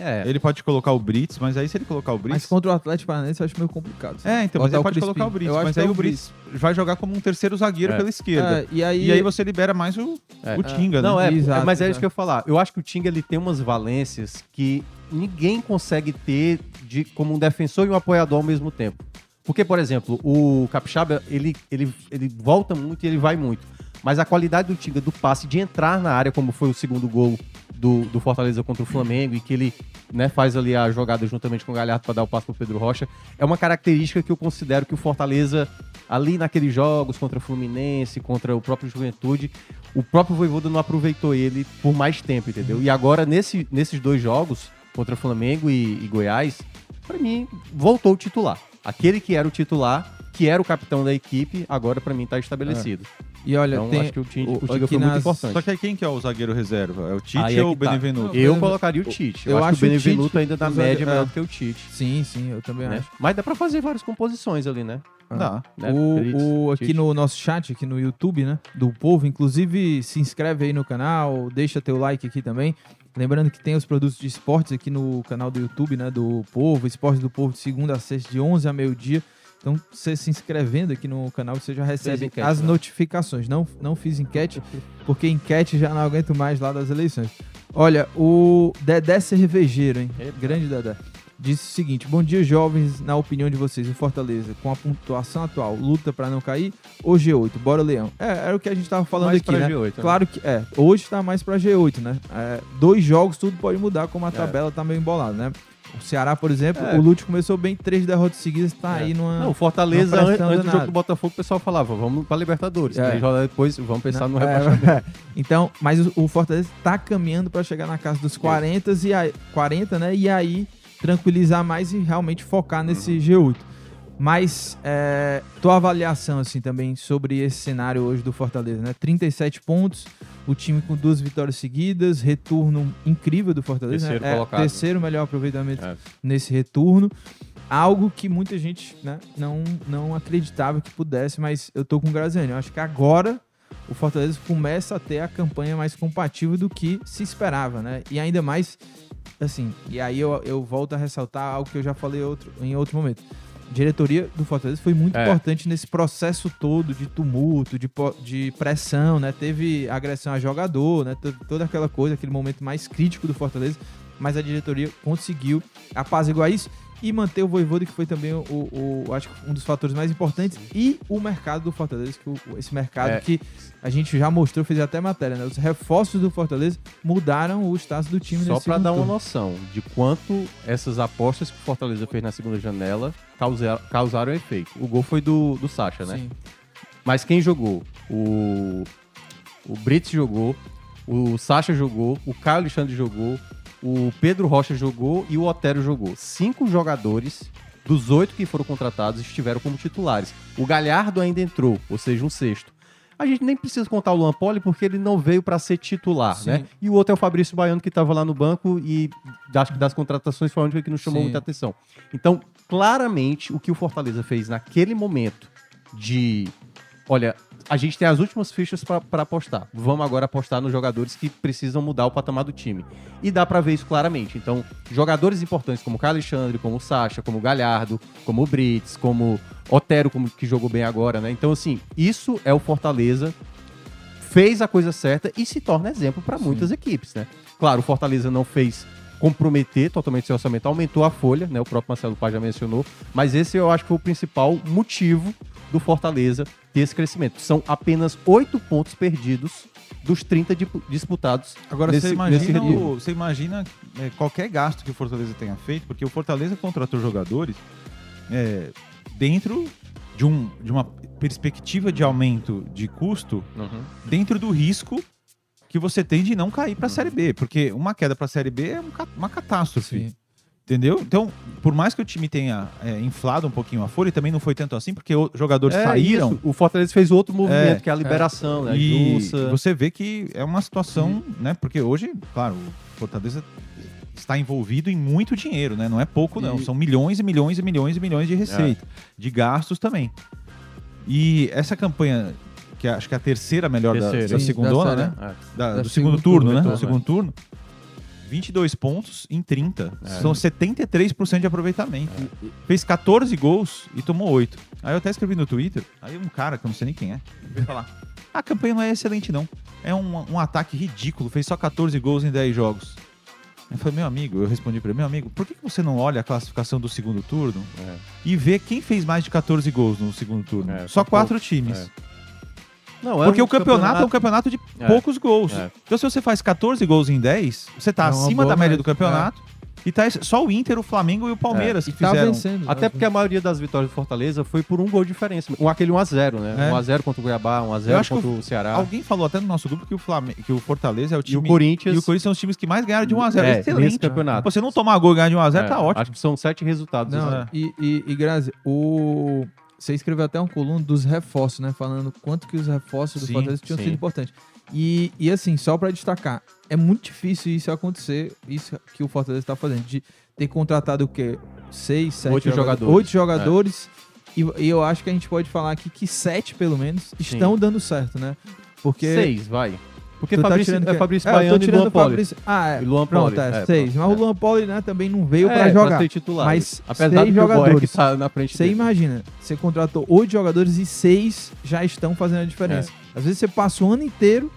Speaker 2: É,
Speaker 3: ele pode colocar o Brits, mas aí se ele colocar o Brits...
Speaker 1: Mas contra o Atlético Paranaense eu acho meio complicado.
Speaker 3: É, então, mas
Speaker 1: Botar
Speaker 3: ele pode
Speaker 1: Crispim.
Speaker 3: colocar o Brits,
Speaker 1: Eu
Speaker 3: mas
Speaker 1: que
Speaker 3: aí
Speaker 1: é
Speaker 3: o Brits vai jogar como um terceiro zagueiro
Speaker 2: É.
Speaker 3: pela esquerda.
Speaker 1: É, e aí,
Speaker 3: E aí você libera mais o,
Speaker 2: É.
Speaker 3: o Tinga,
Speaker 2: Não,
Speaker 3: né?
Speaker 2: é,
Speaker 1: Exato,
Speaker 2: mas é
Speaker 1: exato.
Speaker 2: isso que eu ia falar. Eu acho que o Tinga ele tem umas valências que ninguém consegue ter de, como um defensor e um apoiador ao mesmo tempo. Porque, por exemplo, o Capixaba, ele, ele, ele volta muito e ele vai muito. Mas a qualidade do Tinga, do passe, de entrar na área, como foi o segundo gol do, do Fortaleza contra o Flamengo, e que ele né, faz ali a jogada juntamente com o Galhardo para dar o passe pro Pedro Rocha, é uma característica que eu considero que o Fortaleza, ali naqueles jogos contra o Fluminense, contra o próprio Juventude, o próprio Voivoda não aproveitou ele por mais tempo, entendeu? E agora, nesse, nesses dois jogos, contra Flamengo e, e Goiás, pra mim, voltou o titular. Aquele que era o titular, que era o capitão da equipe, agora pra mim tá estabelecido.
Speaker 1: E olha,
Speaker 2: Então,
Speaker 1: tem
Speaker 2: acho que o Tite- o Tiga foi muito
Speaker 1: nas-
Speaker 2: importante.
Speaker 3: Só que aí quem que é o zagueiro reserva? É o Tite
Speaker 2: Aí é
Speaker 3: ou o
Speaker 2: que tá.
Speaker 3: Benevenuto?
Speaker 2: Eu
Speaker 1: Eu-
Speaker 2: colocaria o Tite. Eu,
Speaker 1: eu
Speaker 2: acho,
Speaker 1: acho
Speaker 2: que o
Speaker 1: o Tite
Speaker 2: Benevenuto ainda na
Speaker 1: dos
Speaker 2: média é melhor
Speaker 1: é.
Speaker 2: do que o Tite.
Speaker 1: Sim, sim, eu também
Speaker 2: né?
Speaker 1: acho.
Speaker 2: Mas dá pra fazer várias composições ali, né?
Speaker 3: Dá.
Speaker 2: Né?
Speaker 1: O, o- aqui
Speaker 2: Tite.
Speaker 1: no nosso chat, aqui no YouTube, né? Do povo, inclusive se inscreve aí no canal, deixa teu like aqui também. Lembrando que tem os produtos de esportes aqui no canal do YouTube, né? Do Povo, Esportes do Povo de segunda a sexta, de 11 a meio-dia. Então, você se inscrevendo aqui no canal, você já recebe
Speaker 2: enquete,
Speaker 1: as
Speaker 2: né?
Speaker 1: notificações. Não, não fiz enquete, porque enquete já não aguento mais lá das eleições. Olha, o Dedé Cervejeiro, hein?
Speaker 2: Epa.
Speaker 1: Grande Dedé. Disse o seguinte: Bom dia, jovens. Na opinião de vocês, o Fortaleza, com a pontuação atual, luta pra não cair ou G8? Bora, Leão. É, era o que a gente tava falando
Speaker 2: Mais
Speaker 1: aqui,
Speaker 2: pra
Speaker 1: né?
Speaker 2: G8, né?
Speaker 1: Claro que é. Hoje tá mais pra G8, né? É, dois jogos, tudo pode mudar, como a
Speaker 2: É.
Speaker 1: tabela tá meio embolada, né? O Ceará, por exemplo,
Speaker 2: É.
Speaker 1: o Lute começou bem, três derrotas seguidas, tá
Speaker 2: É.
Speaker 1: aí numa.
Speaker 2: Não, o Fortaleza,
Speaker 1: não
Speaker 2: an-
Speaker 1: prestando
Speaker 2: antes do jogo do Botafogo, o pessoal falava, vamos pra Libertadores.
Speaker 1: É.
Speaker 2: Três rodadas depois, vamos pensar no
Speaker 1: É,
Speaker 2: rebaixamento.
Speaker 1: então, mas o, o Fortaleza tá caminhando pra chegar na casa dos 40 e aí, 40, né? E aí tranquilizar mais e realmente focar nesse
Speaker 2: Uhum.
Speaker 1: G8. Mas é, tua avaliação assim também sobre esse cenário hoje do Fortaleza, né? 37 pontos, o time com duas vitórias seguidas, retorno incrível do Fortaleza,
Speaker 2: Terceiro
Speaker 1: né? É,
Speaker 2: colocado.
Speaker 1: terceiro melhor aproveitamento
Speaker 2: É.
Speaker 1: nesse retorno. Algo que muita gente né, não, não acreditava que pudesse, mas eu tô com o Graziani. Eu acho que agora o Fortaleza começa a ter a campanha mais compatível do que se esperava, né? E ainda mais, assim, e aí eu, eu volto a ressaltar algo que eu já falei outro, em outro momento. Diretoria do Fortaleza foi muito
Speaker 2: É.
Speaker 1: importante nesse processo todo de tumulto, de, de pressão, né? Teve agressão a jogador, né? Teve toda aquela coisa, aquele momento mais crítico do Fortaleza, mas a diretoria conseguiu apaziguar isso e manter o Voivoda, que foi também o, o- o- acho um dos fatores mais importantes, e o mercado do Fortaleza, que o- esse mercado
Speaker 2: É.
Speaker 1: que a gente já mostrou, fez até matéria, né? Os reforços do Fortaleza mudaram o status do time
Speaker 2: Só
Speaker 1: segundo
Speaker 2: dar uma noção de quanto essas apostas que o Fortaleza fez na segunda janela causaram, causaram efeito. O gol foi do, do Sacha, né?
Speaker 1: Sim.
Speaker 2: Mas quem jogou? O, o Brits jogou, o Sacha jogou, o Caio Alexandre jogou, o Pedro Rocha jogou e o Otero jogou. Cinco jogadores dos oito que foram contratados estiveram como titulares. O Galhardo ainda entrou, ou seja, um sexto. A gente nem precisa contar o Luan Poli porque ele não veio para ser titular,
Speaker 1: Sim.
Speaker 2: né? E o outro é o Fabrício Baiano que estava lá no banco e acho que das contratações foi a única que nos chamou
Speaker 1: Sim.
Speaker 2: muita atenção. Então, claramente, o que o Fortaleza fez naquele momento de olha, a gente tem as últimas fichas para apostar. Vamos agora apostar nos jogadores que precisam mudar o patamar do time. E dá para ver isso claramente. Então, jogadores importantes como o Alexandre, como o Sacha, como o Galhardo, como o Brits, como Otero, como que jogou bem agora, né? Então, assim, isso é o Fortaleza fez a coisa certa e se torna exemplo para muitas equipes, né? Claro, o Fortaleza não fez comprometer totalmente seu orçamento, aumentou a folha, né? O próprio Marcelo Paz já mencionou, mas esse eu acho que foi o principal motivo do Fortaleza ter esse crescimento. São apenas oito pontos perdidos dos 30 di- disputados.
Speaker 3: Agora
Speaker 2: nesse,
Speaker 3: você imagina, o- você imagina é, qualquer gasto que o Fortaleza tenha feito, porque o Fortaleza contratou jogadores é, dentro de, um, de uma perspectiva de aumento de custo,
Speaker 2: Uhum.
Speaker 3: dentro do risco que você tem de não cair para a
Speaker 2: Uhum.
Speaker 3: Série B, porque uma queda para a Série B é um uma catástrofe.
Speaker 1: Sim.
Speaker 3: Entendeu? Então, por mais que o time tenha é, inflado um pouquinho a folha, também não foi tanto assim, porque os jogadores
Speaker 2: É
Speaker 3: saíram.
Speaker 2: isso. O Fortaleza fez outro movimento,
Speaker 3: É,
Speaker 2: que é a liberação, né?
Speaker 3: E
Speaker 2: Jussa.
Speaker 3: você vê que é uma situação, né? Porque hoje, claro, o Fortaleza está envolvido em muito dinheiro, né? Não é pouco, não.
Speaker 1: E-
Speaker 3: São milhões e milhões e milhões e milhões de receita. De gastos também. E essa campanha, que é- acho que é a terceira melhor da-
Speaker 2: Terceira.
Speaker 3: da,
Speaker 1: da
Speaker 3: né?
Speaker 2: É.
Speaker 3: Da-
Speaker 1: Da
Speaker 3: do
Speaker 1: segundo
Speaker 3: segundo turno,
Speaker 1: turno,
Speaker 3: né?
Speaker 1: retorno,
Speaker 3: Do segundo turno. 22 pontos em 30.
Speaker 2: É.
Speaker 3: São 73% de aproveitamento. Fez 14 gols e tomou 8. Aí eu até escrevi no Twitter, aí um cara, que eu não sei nem quem é, veio falar: a campanha não é excelente, não. É um, um ataque ridículo, fez só 14 gols em 10 jogos. Eu falei, meu amigo, eu respondi pra ele, meu amigo, por que você não olha a classificação do segundo turno
Speaker 2: É.
Speaker 3: e vê quem fez mais de 14 gols no segundo turno?
Speaker 2: É,
Speaker 3: só quatro
Speaker 2: poucos.
Speaker 3: times.
Speaker 2: É. Não, é
Speaker 3: Porque
Speaker 2: um
Speaker 3: o campeonato, é um campeonato de
Speaker 2: É.
Speaker 3: poucos gols.
Speaker 2: É.
Speaker 3: Então, se você faz 14 gols em 10, você tá
Speaker 1: É uma
Speaker 3: acima
Speaker 1: boa
Speaker 3: da média do campeonato E tá só o Inter, o Flamengo e o Palmeiras
Speaker 1: E
Speaker 3: que
Speaker 1: tá
Speaker 3: fizeram.
Speaker 1: vencendo.
Speaker 2: Até porque a maioria das vitórias do Fortaleza foi por um gol de diferença. Um, aquele 1x0, né?
Speaker 3: É.
Speaker 2: 1x0 contra o Cuiabá,
Speaker 3: Eu
Speaker 2: 1x0
Speaker 3: acho que
Speaker 2: contra o Ceará.
Speaker 3: Alguém falou até no nosso grupo que o, Flamengo, que o Fortaleza é o
Speaker 2: E
Speaker 3: time.
Speaker 2: o Corinthians.
Speaker 3: E o Corinthians são os times que mais ganharam de 1x0.
Speaker 2: É,
Speaker 3: Excelente.
Speaker 2: nesse campeonato.
Speaker 3: Você não tomar gol e ganhar de 1x0
Speaker 2: É,
Speaker 3: tá ótimo.
Speaker 2: Acho que são sete resultados.
Speaker 1: Não,
Speaker 2: né?
Speaker 1: e, e, e Grazi, o... você escreveu até um coluna dos reforços, né? Falando quanto que os reforços do
Speaker 3: Sim,
Speaker 1: Fortaleza tinham
Speaker 2: sim.
Speaker 1: sido importantes. E, e assim, só pra destacar, é muito difícil isso acontecer, isso que o Fortaleza tá fazendo, de ter contratado o quê? Seis, sete
Speaker 2: Oito jogadores.
Speaker 1: Oito jogadores. E, e eu acho que a gente pode falar aqui que sete, pelo menos, estão dando certo, né? Porque.
Speaker 2: Seis, vai. Porque
Speaker 1: tu tá
Speaker 2: Fabrício,
Speaker 1: tirando
Speaker 2: é
Speaker 1: quem?
Speaker 2: Fabrício
Speaker 1: É, eu
Speaker 2: Baiano e
Speaker 1: tirando
Speaker 2: Luan Poli.
Speaker 1: Fabrício. Ah, é.
Speaker 2: E Luan
Speaker 1: Pronto,
Speaker 2: Poli,
Speaker 1: é,
Speaker 2: é,
Speaker 1: seis. Mas
Speaker 2: é.
Speaker 1: o Luan Poli, né, também não veio
Speaker 2: É,
Speaker 1: pra jogar.
Speaker 2: pra ser titular.
Speaker 1: Mas
Speaker 2: Apesar
Speaker 1: seis
Speaker 2: do que
Speaker 1: jogadores.
Speaker 2: tá na frente
Speaker 1: Você
Speaker 2: dele.
Speaker 1: imagina, você contratou oito jogadores e seis já estão fazendo a diferença. Às vezes você passa o ano inteiro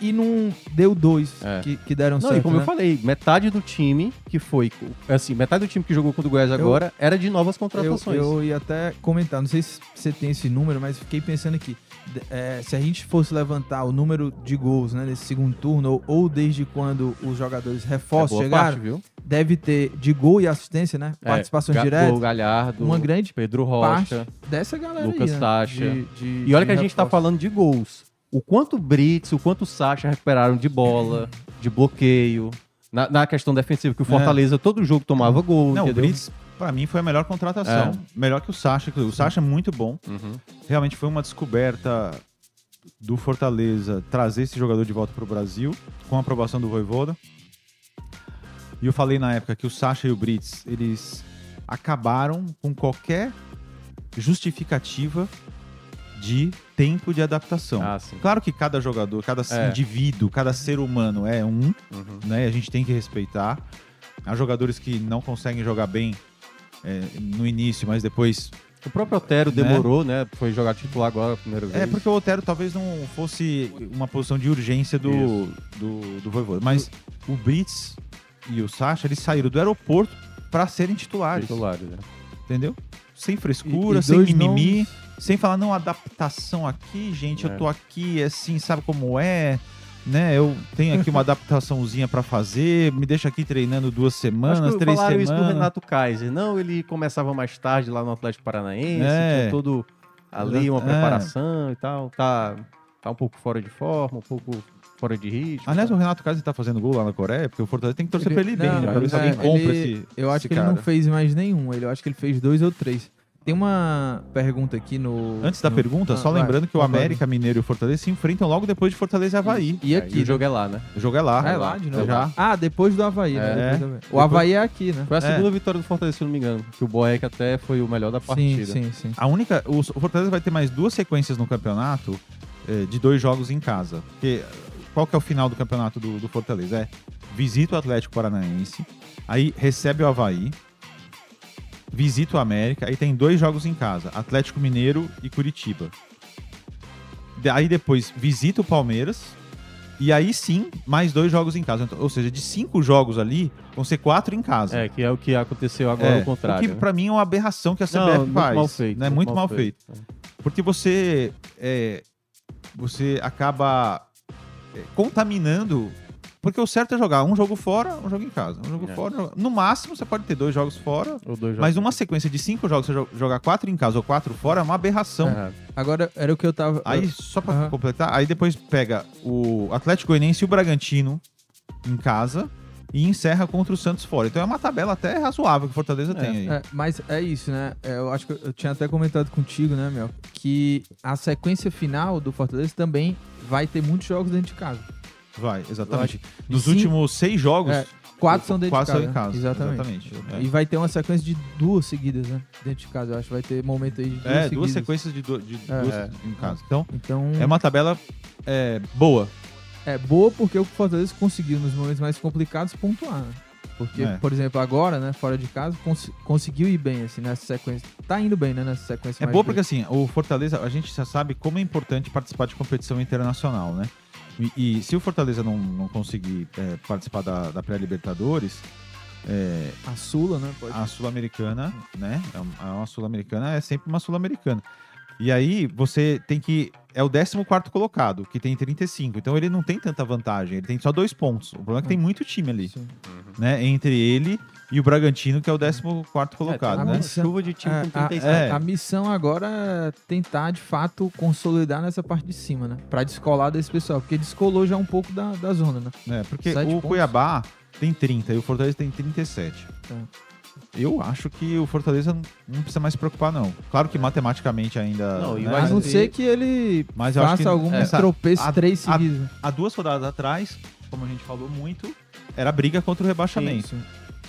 Speaker 1: e não deu dois
Speaker 2: É.
Speaker 1: que, que deram
Speaker 2: Não,
Speaker 1: certo.
Speaker 2: e como
Speaker 1: né?
Speaker 2: eu falei, metade do time que foi. Assim, metade do time que jogou contra o Goiás agora era de novas
Speaker 1: eu,
Speaker 2: contratações.
Speaker 1: eu ia até comentar, não sei se você tem esse número, mas fiquei pensando aqui. É, se a gente fosse levantar o número de gols né, nesse segundo turno, ou, ou desde quando os jogadores
Speaker 2: É
Speaker 1: reforços
Speaker 2: boa
Speaker 1: chegaram,
Speaker 2: parte,
Speaker 1: deve ter de gol e assistência, né?
Speaker 2: É,
Speaker 1: Participação
Speaker 2: Ga-
Speaker 1: direta.
Speaker 2: O Galhardo,
Speaker 1: Uma grande
Speaker 2: Pedro Rocha.
Speaker 1: dessa galera
Speaker 2: Lucas
Speaker 1: aí, né?
Speaker 2: Sacha.
Speaker 1: De- de-
Speaker 2: E olha que a gente tá
Speaker 1: reforços.
Speaker 2: falando de gols. O quanto o Brits, o quanto o Sacha recuperaram de bola, de bloqueio. Na, na questão defensiva, que o Fortaleza todo jogo tomava gol.
Speaker 3: Não, o
Speaker 2: entendeu?
Speaker 3: Brits, pra mim, foi a melhor contratação.
Speaker 2: É.
Speaker 3: Melhor que o Sacha. O Sacha é muito bom.
Speaker 2: Uhum.
Speaker 3: Realmente foi uma descoberta do Fortaleza trazer esse jogador de volta pro Brasil, com a aprovação do Voivoda. E eu falei na época que o Sacha e o Brits, eles acabaram com qualquer justificativa de tempo de adaptação.
Speaker 2: Ah.
Speaker 3: Claro que cada jogador, cada
Speaker 2: É.
Speaker 3: indivíduo, cada ser humano é um,
Speaker 2: Uhum.
Speaker 3: né? A gente tem que respeitar. Há jogadores que não conseguem jogar bem é, no início, mas depois.
Speaker 2: O próprio Otero
Speaker 3: Né?
Speaker 2: demorou, né? Foi jogar titular agora a primeira vez.
Speaker 3: É porque o Otero talvez não fosse uma posição de urgência do, do, do Voivoda. Mas o Brits e o Sacha, eles saíram do aeroporto para serem titulares.
Speaker 2: titulares, né?
Speaker 3: Entendeu? Sem
Speaker 1: E-
Speaker 3: frescura,
Speaker 1: e
Speaker 3: sem
Speaker 1: dois
Speaker 3: mimimi.
Speaker 1: nomes-
Speaker 3: Sem falar, não, adaptação aqui, gente,
Speaker 2: É.
Speaker 3: eu tô aqui, assim, sabe como é? Né, eu tenho aqui uma adaptaçãozinha pra fazer, me deixa aqui treinando duas semanas,
Speaker 2: Acho que
Speaker 3: três
Speaker 2: falaram
Speaker 3: semanas.
Speaker 2: isso do Renato Kaiser. Não, ele começava mais tarde lá no Atlético Paranaense,
Speaker 3: É.
Speaker 2: tinha todo ali uma
Speaker 3: É.
Speaker 2: preparação e tal. Tá, tá um pouco fora de forma, um pouco fora de ritmo.
Speaker 3: Aliás,
Speaker 2: tá.
Speaker 3: o Renato Kaiser tá fazendo gol lá na Coreia, porque o Fortaleza tem que torcer
Speaker 1: Ele-
Speaker 3: pra ele bem,
Speaker 1: não,
Speaker 3: né? Pra ver se alguém compra
Speaker 1: ele-
Speaker 3: esse
Speaker 1: Eu acho
Speaker 3: esse
Speaker 1: que ele
Speaker 3: cara.
Speaker 1: não fez mais nenhum. Ele, eu acho que ele fez dois ou três. Tem uma pergunta aqui no.
Speaker 3: Antes da
Speaker 1: no-
Speaker 3: pergunta,
Speaker 1: Ah,
Speaker 3: só
Speaker 1: vai,
Speaker 3: lembrando que o. América, Mineiro e o Fortaleza se enfrentam logo depois de Fortaleza e Havaí.
Speaker 1: E
Speaker 2: É,
Speaker 1: aqui.
Speaker 2: o jogo é lá, né?
Speaker 3: O jogo é lá.
Speaker 1: Ah, é lá de novo.
Speaker 3: Já.
Speaker 1: Ah, depois do Havaí, né?
Speaker 2: É.
Speaker 1: Depois do Havaí. O Havaí é aqui, né?
Speaker 2: Foi a
Speaker 3: É.
Speaker 2: segunda vitória do Fortaleza, se eu não me engano. Que o Boeck até foi o melhor da
Speaker 1: Sim,
Speaker 2: partida.
Speaker 1: sim, sim.
Speaker 3: A única. O o Fortaleza vai ter mais duas sequências no campeonato eh, de dois jogos em casa. Porque qual que é o final do campeonato do, do Fortaleza? É visita o Atlético Paranaense, aí recebe o Havaí, visita o América, aí tem dois jogos em casa: Atlético Mineiro e Curitiba. Aí depois visita o Palmeiras. E aí sim, mais dois jogos em casa. Então, ou seja, de cinco jogos ali, vão ser quatro em casa.
Speaker 2: É, que é o que aconteceu agora
Speaker 3: É,
Speaker 2: ao contrário.
Speaker 3: O que
Speaker 2: né?
Speaker 3: pra mim é uma aberração que a CBF
Speaker 2: Não, muito
Speaker 3: faz.
Speaker 2: mal feito.
Speaker 3: Né? Muito, mal feito. Porque você é, você acaba é, contaminando. Porque o certo é jogar um jogo fora, um jogo em casa. Um jogo
Speaker 2: É.
Speaker 3: fora. um jogo- No máximo, você pode ter dois jogos fora.
Speaker 2: Ou dois
Speaker 3: Mas
Speaker 2: jogos.
Speaker 3: uma sequência de cinco jogos, você jo- jogar quatro em casa ou quatro fora, é uma aberração.
Speaker 2: É.
Speaker 1: Agora, era o que eu tava.
Speaker 3: Aí, só pra
Speaker 1: Aham.
Speaker 3: completar, aí depois pega o Atlético Goianiense e o Bragantino em casa e encerra contra o Santos fora. Então é uma tabela até razoável que o Fortaleza
Speaker 2: É,
Speaker 3: tem aí.
Speaker 1: É, mas é isso, né? É, eu acho que eu, eu tinha até comentado contigo, né, Mel? Que a sequência final do Fortaleza também vai ter muitos jogos dentro de casa.
Speaker 3: Vai, exatamente. Dos
Speaker 1: sim-
Speaker 3: últimos seis jogos,
Speaker 1: É, Quatro são dentro
Speaker 3: quatro
Speaker 1: de
Speaker 3: são
Speaker 1: casa.
Speaker 3: em
Speaker 1: né?
Speaker 3: casa.
Speaker 1: Exatamente.
Speaker 3: É.
Speaker 1: E vai ter uma sequência de duas seguidas, né? Dentro de casa. Eu acho que vai ter momento aí de duas
Speaker 3: É, duas
Speaker 1: seguidas.
Speaker 3: sequências de, du- de
Speaker 1: É.
Speaker 3: duas em casa. Então,
Speaker 1: Então,
Speaker 3: é uma tabela é, boa.
Speaker 1: é boa porque o Fortaleza conseguiu, nos momentos mais complicados, pontuar, né? Porque,
Speaker 3: É.
Speaker 1: por exemplo, agora, né, fora de casa, cons- conseguiu ir bem, assim, nessa sequência. Tá indo bem, né, nessa sequência
Speaker 3: É boa porque, assim, o Fortaleza, a gente já sabe como é importante participar de competição internacional, né? E, e se o Fortaleza não, não conseguir é, participar da, da pré-Libertadores, é,
Speaker 1: A Sula, né? Pode...
Speaker 3: a Sul-Americana, né? É uma- é uma Sul-Americana, é sempre uma Sul-Americana. E aí você tem que é o 14 colocado, que tem 35. Então ele não tem tanta vantagem. Ele tem só dois pontos. O problema é que tem muito time ali,
Speaker 1: Sim.
Speaker 3: né? Entre ele e o Bragantino, que é o 14 colocado,
Speaker 2: É,
Speaker 1: a
Speaker 2: tem
Speaker 3: né?
Speaker 2: uma chuva de time
Speaker 1: É,
Speaker 2: com
Speaker 1: a-
Speaker 2: 37.
Speaker 3: é.
Speaker 1: A missão agora é tentar, de fato, consolidar nessa parte de cima, né? Pra descolar desse pessoal, porque descolou já um pouco da, da zona, né?
Speaker 3: É, porque
Speaker 1: Sete
Speaker 3: o
Speaker 1: pontos.
Speaker 3: Cuiabá tem 30 e o Fortaleza tem 37.
Speaker 1: Tá.
Speaker 3: Eu acho que o Fortaleza não, precisa mais se preocupar, não. Claro que matematicamente ainda.
Speaker 2: Não,
Speaker 3: né,
Speaker 1: A não
Speaker 2: ser-
Speaker 1: ser que ele
Speaker 3: Mas eu acho
Speaker 1: faça
Speaker 3: que
Speaker 1: algum
Speaker 3: essa-
Speaker 1: tropeço
Speaker 3: a-
Speaker 1: três
Speaker 3: a-
Speaker 1: seguidos. né?
Speaker 3: há duas rodadas atrás, como a gente falou muito, era briga contra o rebaixamento.
Speaker 1: Sim.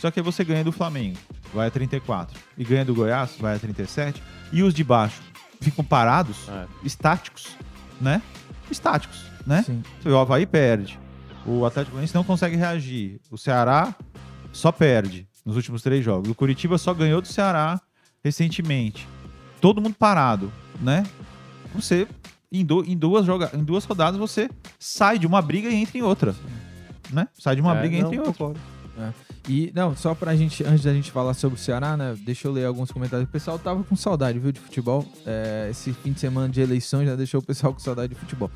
Speaker 3: Só que aí você ganha do Flamengo, vai a 34. E ganha do Goiás, vai a 37. E os de baixo ficam parados,
Speaker 2: É.
Speaker 3: estáticos, né? Estáticos, né?
Speaker 1: Sim.
Speaker 3: O Havaí perde. O Atlético Goianiense não consegue reagir. O Ceará só perde nos últimos três jogos. O Curitiba só ganhou do Ceará recentemente. Todo mundo parado, né? Você, em, du- em duas, joga em duas rodadas, você sai de uma briga e entra em outra. Né? Sai de uma
Speaker 2: É,
Speaker 3: briga e
Speaker 2: não,
Speaker 3: entra em outra.
Speaker 2: concordo.
Speaker 1: E, não, só pra gente, antes da gente falar sobre o Ceará, né? Deixa eu ler alguns comentários. O pessoal tava com saudade, viu, de futebol. É, esse fim de semana de eleições já deixou o pessoal com saudade de futebol.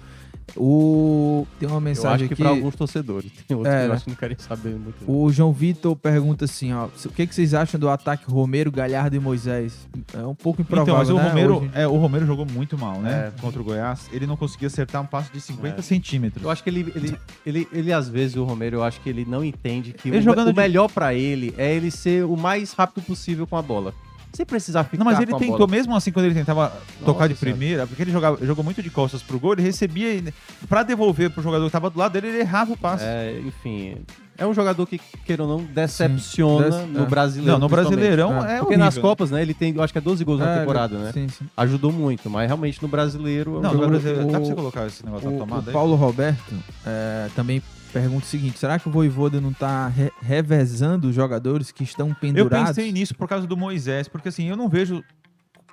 Speaker 1: O... Tem uma
Speaker 2: Eu
Speaker 1: mensagem
Speaker 2: acho que
Speaker 1: aqui.
Speaker 2: para alguns torcedores. Tem outros
Speaker 1: É,
Speaker 2: que eu
Speaker 1: né?
Speaker 2: acho que não querem saber muito.
Speaker 1: O João Vitor pergunta assim, ó. O que, que vocês acham do ataque Romero, Galhardo e Moisés? É um pouco improvável,
Speaker 3: Então, mas o
Speaker 1: né,
Speaker 3: Romero,
Speaker 1: hoje?
Speaker 3: é, o Romero jogou muito mal, né?
Speaker 2: É.
Speaker 3: Contra o Goiás. Ele não conseguia acertar um passo de 50
Speaker 2: É.
Speaker 3: centímetros.
Speaker 2: Eu acho que ele, ele, ele, ele, às vezes, o Romero, eu acho que ele não entende que
Speaker 3: Ele
Speaker 2: o,
Speaker 3: jogando
Speaker 2: o
Speaker 3: de-
Speaker 2: melhor pra ele é ele ser o mais rápido possível com a bola. Sem precisar ficar
Speaker 3: Não, mas ele
Speaker 2: com a
Speaker 3: tentou,
Speaker 2: bola.
Speaker 3: mesmo assim, quando ele tentava tocar de primeira, porque ele jogava, jogou muito de costas pro gol, ele recebia. Pra devolver pro jogador que tava do lado dele, ele errava o passe.
Speaker 2: É, enfim, é um jogador que, queira ou não, decepciona
Speaker 1: Sim,
Speaker 2: no
Speaker 1: é.
Speaker 2: brasileiro.
Speaker 3: não, no. Brasileirão
Speaker 1: É.
Speaker 3: é
Speaker 2: Porque
Speaker 3: horrível.
Speaker 2: nas Copas, né, ele tem, eu acho que é 12 gols na
Speaker 1: É,
Speaker 2: temporada, né?
Speaker 1: Sim, sim.
Speaker 2: Ajudou muito, mas realmente no brasileiro é um
Speaker 3: Não, no Brasileiro. Dá pra
Speaker 1: o-
Speaker 3: você colocar esse negócio na
Speaker 1: O,
Speaker 3: tomada
Speaker 1: o
Speaker 3: aí?
Speaker 1: Paulo Roberto é, também pergunta o seguinte: será que o Voivoda não tá re- revezando os jogadores que estão
Speaker 3: Eu
Speaker 1: pendurados?
Speaker 3: pensei nisso por causa do Moisés, porque assim, eu não vejo.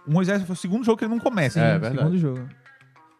Speaker 3: O Moisés foi o segundo jogo que ele não começa.
Speaker 2: É,
Speaker 3: né?
Speaker 2: verdade.
Speaker 1: segundo jogo.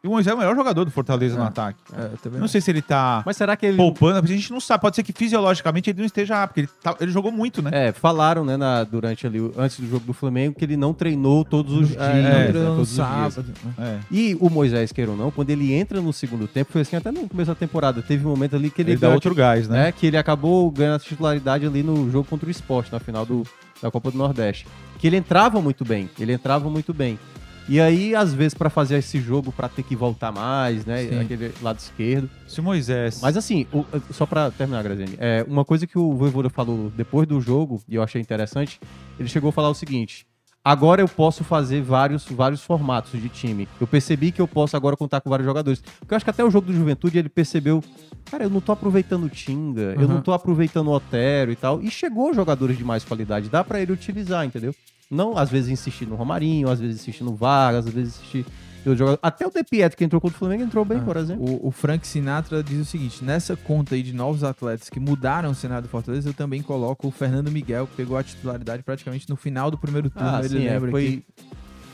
Speaker 3: E o Moisés é o melhor jogador do Fortaleza
Speaker 1: É.
Speaker 3: no ataque.
Speaker 1: É,
Speaker 3: Não sei se ele tá
Speaker 2: Mas será que ele...
Speaker 3: poupando, a gente não sabe. Pode ser que fisiologicamente ele não esteja apto, porque ele, tá- ele jogou muito, né?
Speaker 2: É, falaram, né, na- durante ali, o- antes do jogo do Flamengo, que ele não treinou todos os dias, né, todos os dias.
Speaker 3: É.
Speaker 2: E o Moisés, queira ou não, quando ele entra no segundo tempo, foi assim até no começo da temporada, teve um momento ali que ele,
Speaker 3: Ele, dá
Speaker 2: ganhou,
Speaker 3: outro gás, né?
Speaker 2: né, que ele acabou ganhando a titularidade ali no jogo contra o Sport, na final do, da Copa do Nordeste. Que ele entrava muito bem, ele entrava muito bem. E aí, às vezes, pra fazer esse jogo, pra ter que voltar mais, né,
Speaker 1: Sim.
Speaker 2: aquele lado esquerdo.
Speaker 3: Se o Moisés.
Speaker 2: Mas assim, o- só pra terminar, Graziani, é, uma coisa que o Voivoda falou depois do jogo, e eu achei interessante, ele chegou a falar o seguinte, agora eu posso fazer vários, vários formatos de time. Eu percebi que eu posso agora contar com vários jogadores. Porque eu acho que até o jogo do Juventude ele percebeu, cara, eu não tô aproveitando o Tinga, eu
Speaker 1: Uhum.
Speaker 2: não tô aproveitando o Otero e tal, e chegou jogadores de mais qualidade, dá pra ele utilizar, entendeu? Não, às vezes, insistir no Romarinho, às vezes insistir no Vargas, às vezes insistir... em outro jogador. Até o De Pietro, que entrou contra o Flamengo, entrou bem,
Speaker 1: Ah,
Speaker 2: por exemplo.
Speaker 1: O, o Frank Sinatra diz o seguinte: nessa conta aí de novos atletas que mudaram o cenário do Fortaleza, eu também coloco o Fernando Miguel, que pegou a titularidade praticamente no final do primeiro turno.
Speaker 2: Ah,
Speaker 1: ele
Speaker 2: sim, é,
Speaker 1: lembra
Speaker 2: foi...
Speaker 1: aqui.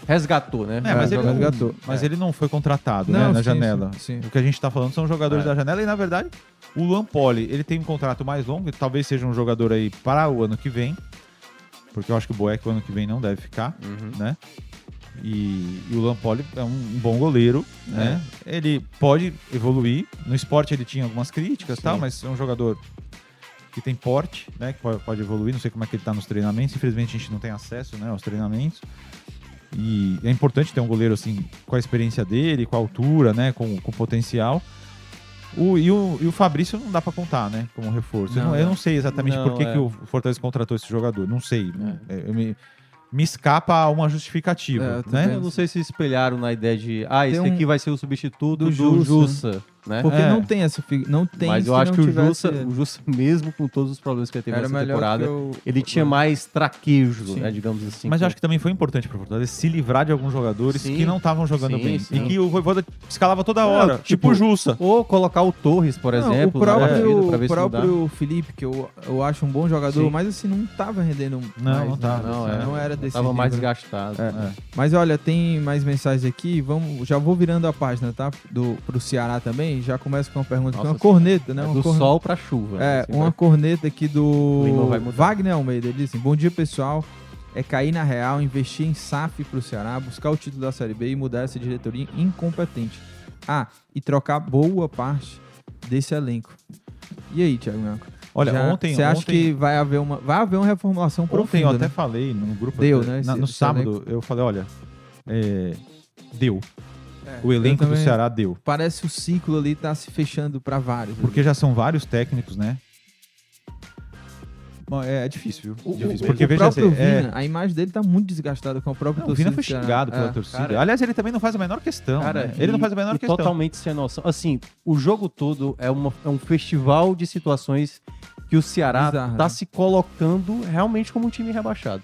Speaker 2: Resgatou, né?
Speaker 3: É, mas,
Speaker 1: É,
Speaker 3: ele não,
Speaker 1: gatou.
Speaker 3: mas
Speaker 2: É.
Speaker 3: ele não foi contratado
Speaker 1: Não,
Speaker 3: né, na
Speaker 1: sim,
Speaker 3: janela.
Speaker 1: sim, sim.
Speaker 3: O que a gente tá falando são jogadores
Speaker 2: É.
Speaker 3: da janela e, na verdade, o Luan Poli, ele tem um contrato mais longo, e talvez seja um jogador aí para o ano que vem, porque eu acho que o Boeck o ano que vem não deve ficar,
Speaker 2: Uhum.
Speaker 3: né? E, e o Luan Poli é um, bom goleiro, né? Ele pode evoluir. No esporte ele tinha algumas críticas e tal,
Speaker 2: Sim.
Speaker 3: mas é um jogador que tem porte, né? Que pode, pode evoluir. Não sei como é que ele tá nos treinamentos. Infelizmente a gente não tem acesso, né, aos treinamentos. E é importante ter um goleiro assim com a experiência dele, com a altura, né, com, com potencial. O, e, o, e o Fabrício não dá pra contar, né, como reforço. eu,
Speaker 1: Não,
Speaker 3: não, eu
Speaker 1: não.
Speaker 3: não sei exatamente
Speaker 2: Não,
Speaker 3: por que,
Speaker 2: é.
Speaker 3: que o Fortaleza contratou esse jogador. Não sei. É, eu me, me escapa uma
Speaker 1: É,
Speaker 3: justificativa,
Speaker 1: eu
Speaker 3: né?
Speaker 2: Eu não sei se espelharam na ideia de, ah, esse
Speaker 1: Tem um-
Speaker 2: aqui vai ser o substituto
Speaker 1: do
Speaker 2: do,
Speaker 1: Jussa.
Speaker 2: Jussa, né?
Speaker 1: Porque
Speaker 3: É.
Speaker 1: não tem essa. fi- Não tem
Speaker 2: Mas eu acho que o
Speaker 1: tivesse
Speaker 2: Jussa, o Jussa, mesmo com todos os problemas que ele teve
Speaker 1: era
Speaker 2: nessa temporada,
Speaker 1: o-
Speaker 2: ele tinha mais traquejo,
Speaker 1: Sim.
Speaker 2: né, digamos assim.
Speaker 3: Mas eu acho que também foi importante para o Fortaleza se livrar de alguns jogadores
Speaker 2: Sim.
Speaker 3: que não estavam jogando
Speaker 2: Sim,
Speaker 3: bem.
Speaker 2: sim.
Speaker 3: E que o Voivoda escalava toda hora.
Speaker 2: tipo,
Speaker 3: tipo o Jussa.
Speaker 2: Ou colocar o Torres, por
Speaker 1: Não,
Speaker 2: exemplo,
Speaker 1: o próprio,
Speaker 2: ver
Speaker 1: o próprio Felipe, que eu, eu acho um bom jogador,
Speaker 2: Sim.
Speaker 1: mas assim, não tava rendendo
Speaker 3: Não,
Speaker 1: mais,
Speaker 3: não tava.
Speaker 1: né?
Speaker 2: Não, é.
Speaker 1: não era desse
Speaker 2: Tava mais
Speaker 1: né?
Speaker 2: gastado.
Speaker 1: É.
Speaker 2: né?
Speaker 1: Mas olha, tem mais mensagens aqui. Vamos, já vou virando a página, tá? Do, pro Ceará também. Já começa com uma pergunta, é uma
Speaker 2: Nossa,
Speaker 1: corneta, né?
Speaker 2: É
Speaker 1: Uma
Speaker 2: do
Speaker 1: corne-
Speaker 2: sol pra chuva. né,
Speaker 1: É,
Speaker 2: assim,
Speaker 1: uma
Speaker 2: vai-
Speaker 1: corneta aqui do. Wagner Almeida. Ele diz assim: Bom dia, pessoal. é cair na real, investir em SAF pro Ceará, buscar o título da Série B e mudar essa diretoria incompetente. Ah, e trocar boa parte desse elenco. E aí, Thiago Minhoca?
Speaker 3: Olha,
Speaker 1: Já-
Speaker 3: ontem.
Speaker 1: Você acha
Speaker 3: ontem,
Speaker 1: que vai haver uma, vai haver uma reformulação
Speaker 3: Ontem eu
Speaker 1: profunda,
Speaker 3: até
Speaker 1: né?
Speaker 3: falei no grupo.
Speaker 1: Deu,
Speaker 3: até-
Speaker 1: né,
Speaker 3: na-
Speaker 1: esse-
Speaker 3: no
Speaker 1: esse
Speaker 3: sábado, eu falei: olha, é, deu.
Speaker 1: É,
Speaker 3: O elenco do Ceará deu.
Speaker 1: Parece o ciclo ali tá se fechando pra vários. ali.
Speaker 3: Porque já são vários técnicos, né? Bom, é, é difícil, viu?
Speaker 1: O,
Speaker 3: difícil.
Speaker 1: o-
Speaker 3: porque
Speaker 1: o
Speaker 3: veja
Speaker 1: próprio
Speaker 3: assim, é-
Speaker 1: Vina, a imagem dele tá muito desgastada com o próprio
Speaker 3: Não, o Vina foi xingado pela
Speaker 1: É.
Speaker 3: torcida.
Speaker 2: Cara,
Speaker 3: Aliás, ele também não faz a menor questão.
Speaker 2: Cara,
Speaker 3: né? Ele não faz a menor
Speaker 2: e
Speaker 3: questão.
Speaker 2: totalmente sem noção. Assim, o jogo todo é, uma- é um festival de situações que o Ceará
Speaker 1: Bizarro,
Speaker 2: tá
Speaker 1: né?
Speaker 2: se colocando realmente como um time rebaixado.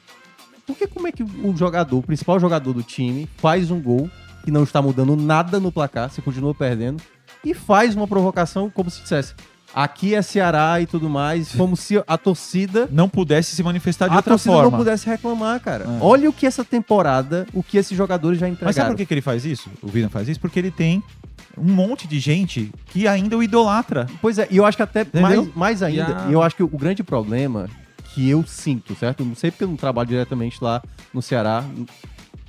Speaker 2: Porque como é que o jogador, o principal jogador do time, faz um gol que não está mudando nada no placar, você continua perdendo, e faz uma provocação como se dissesse aqui é Ceará e tudo mais, como se a torcida
Speaker 3: Não pudesse se manifestar de
Speaker 2: a
Speaker 3: outra
Speaker 2: torcida
Speaker 3: forma.
Speaker 2: não pudesse reclamar, cara.
Speaker 3: É.
Speaker 2: Olha o que essa temporada, o que esses jogadores já entregaram.
Speaker 3: Mas sabe por que, que ele faz isso? O Vina faz isso? Porque ele tem um monte de gente que ainda o idolatra.
Speaker 2: Pois é, e eu acho que até
Speaker 3: Entendeu?
Speaker 2: mais, mais ainda,
Speaker 1: E
Speaker 2: e eu acho que o grande problema que eu sinto, certo? Não sei porque eu não trabalho diretamente lá no Ceará.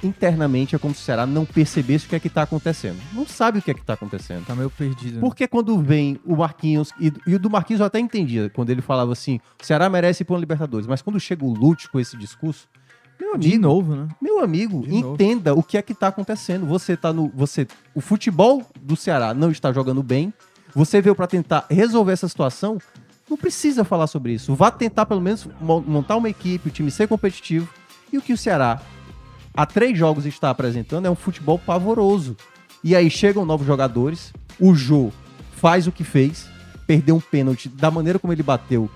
Speaker 2: Internamente é como se o Ceará não percebesse o que é que tá acontecendo. Não sabe o que é que tá acontecendo.
Speaker 1: Tá meio perdido. né?
Speaker 2: Porque quando vem o Marquinhos, e, e o do Marquinhos eu até entendia, quando ele falava assim, o Ceará merece ir pra Libertadores, mas quando chega o Lute com esse discurso, meu amigo,
Speaker 1: De novo, né?
Speaker 2: meu amigo,
Speaker 1: De novo.
Speaker 2: entenda o que é que tá acontecendo. Você tá no. Você, o futebol do Ceará não está jogando bem. Você veio para tentar resolver essa situação. Não precisa falar sobre isso. Vá tentar, pelo menos, mo- montar uma equipe, o time ser competitivo. E o que o Ceará, há três jogos, está apresentando é um futebol pavoroso. E aí chegam novos jogadores. O Jô faz o que fez, perdeu um pênalti da maneira como ele bateu.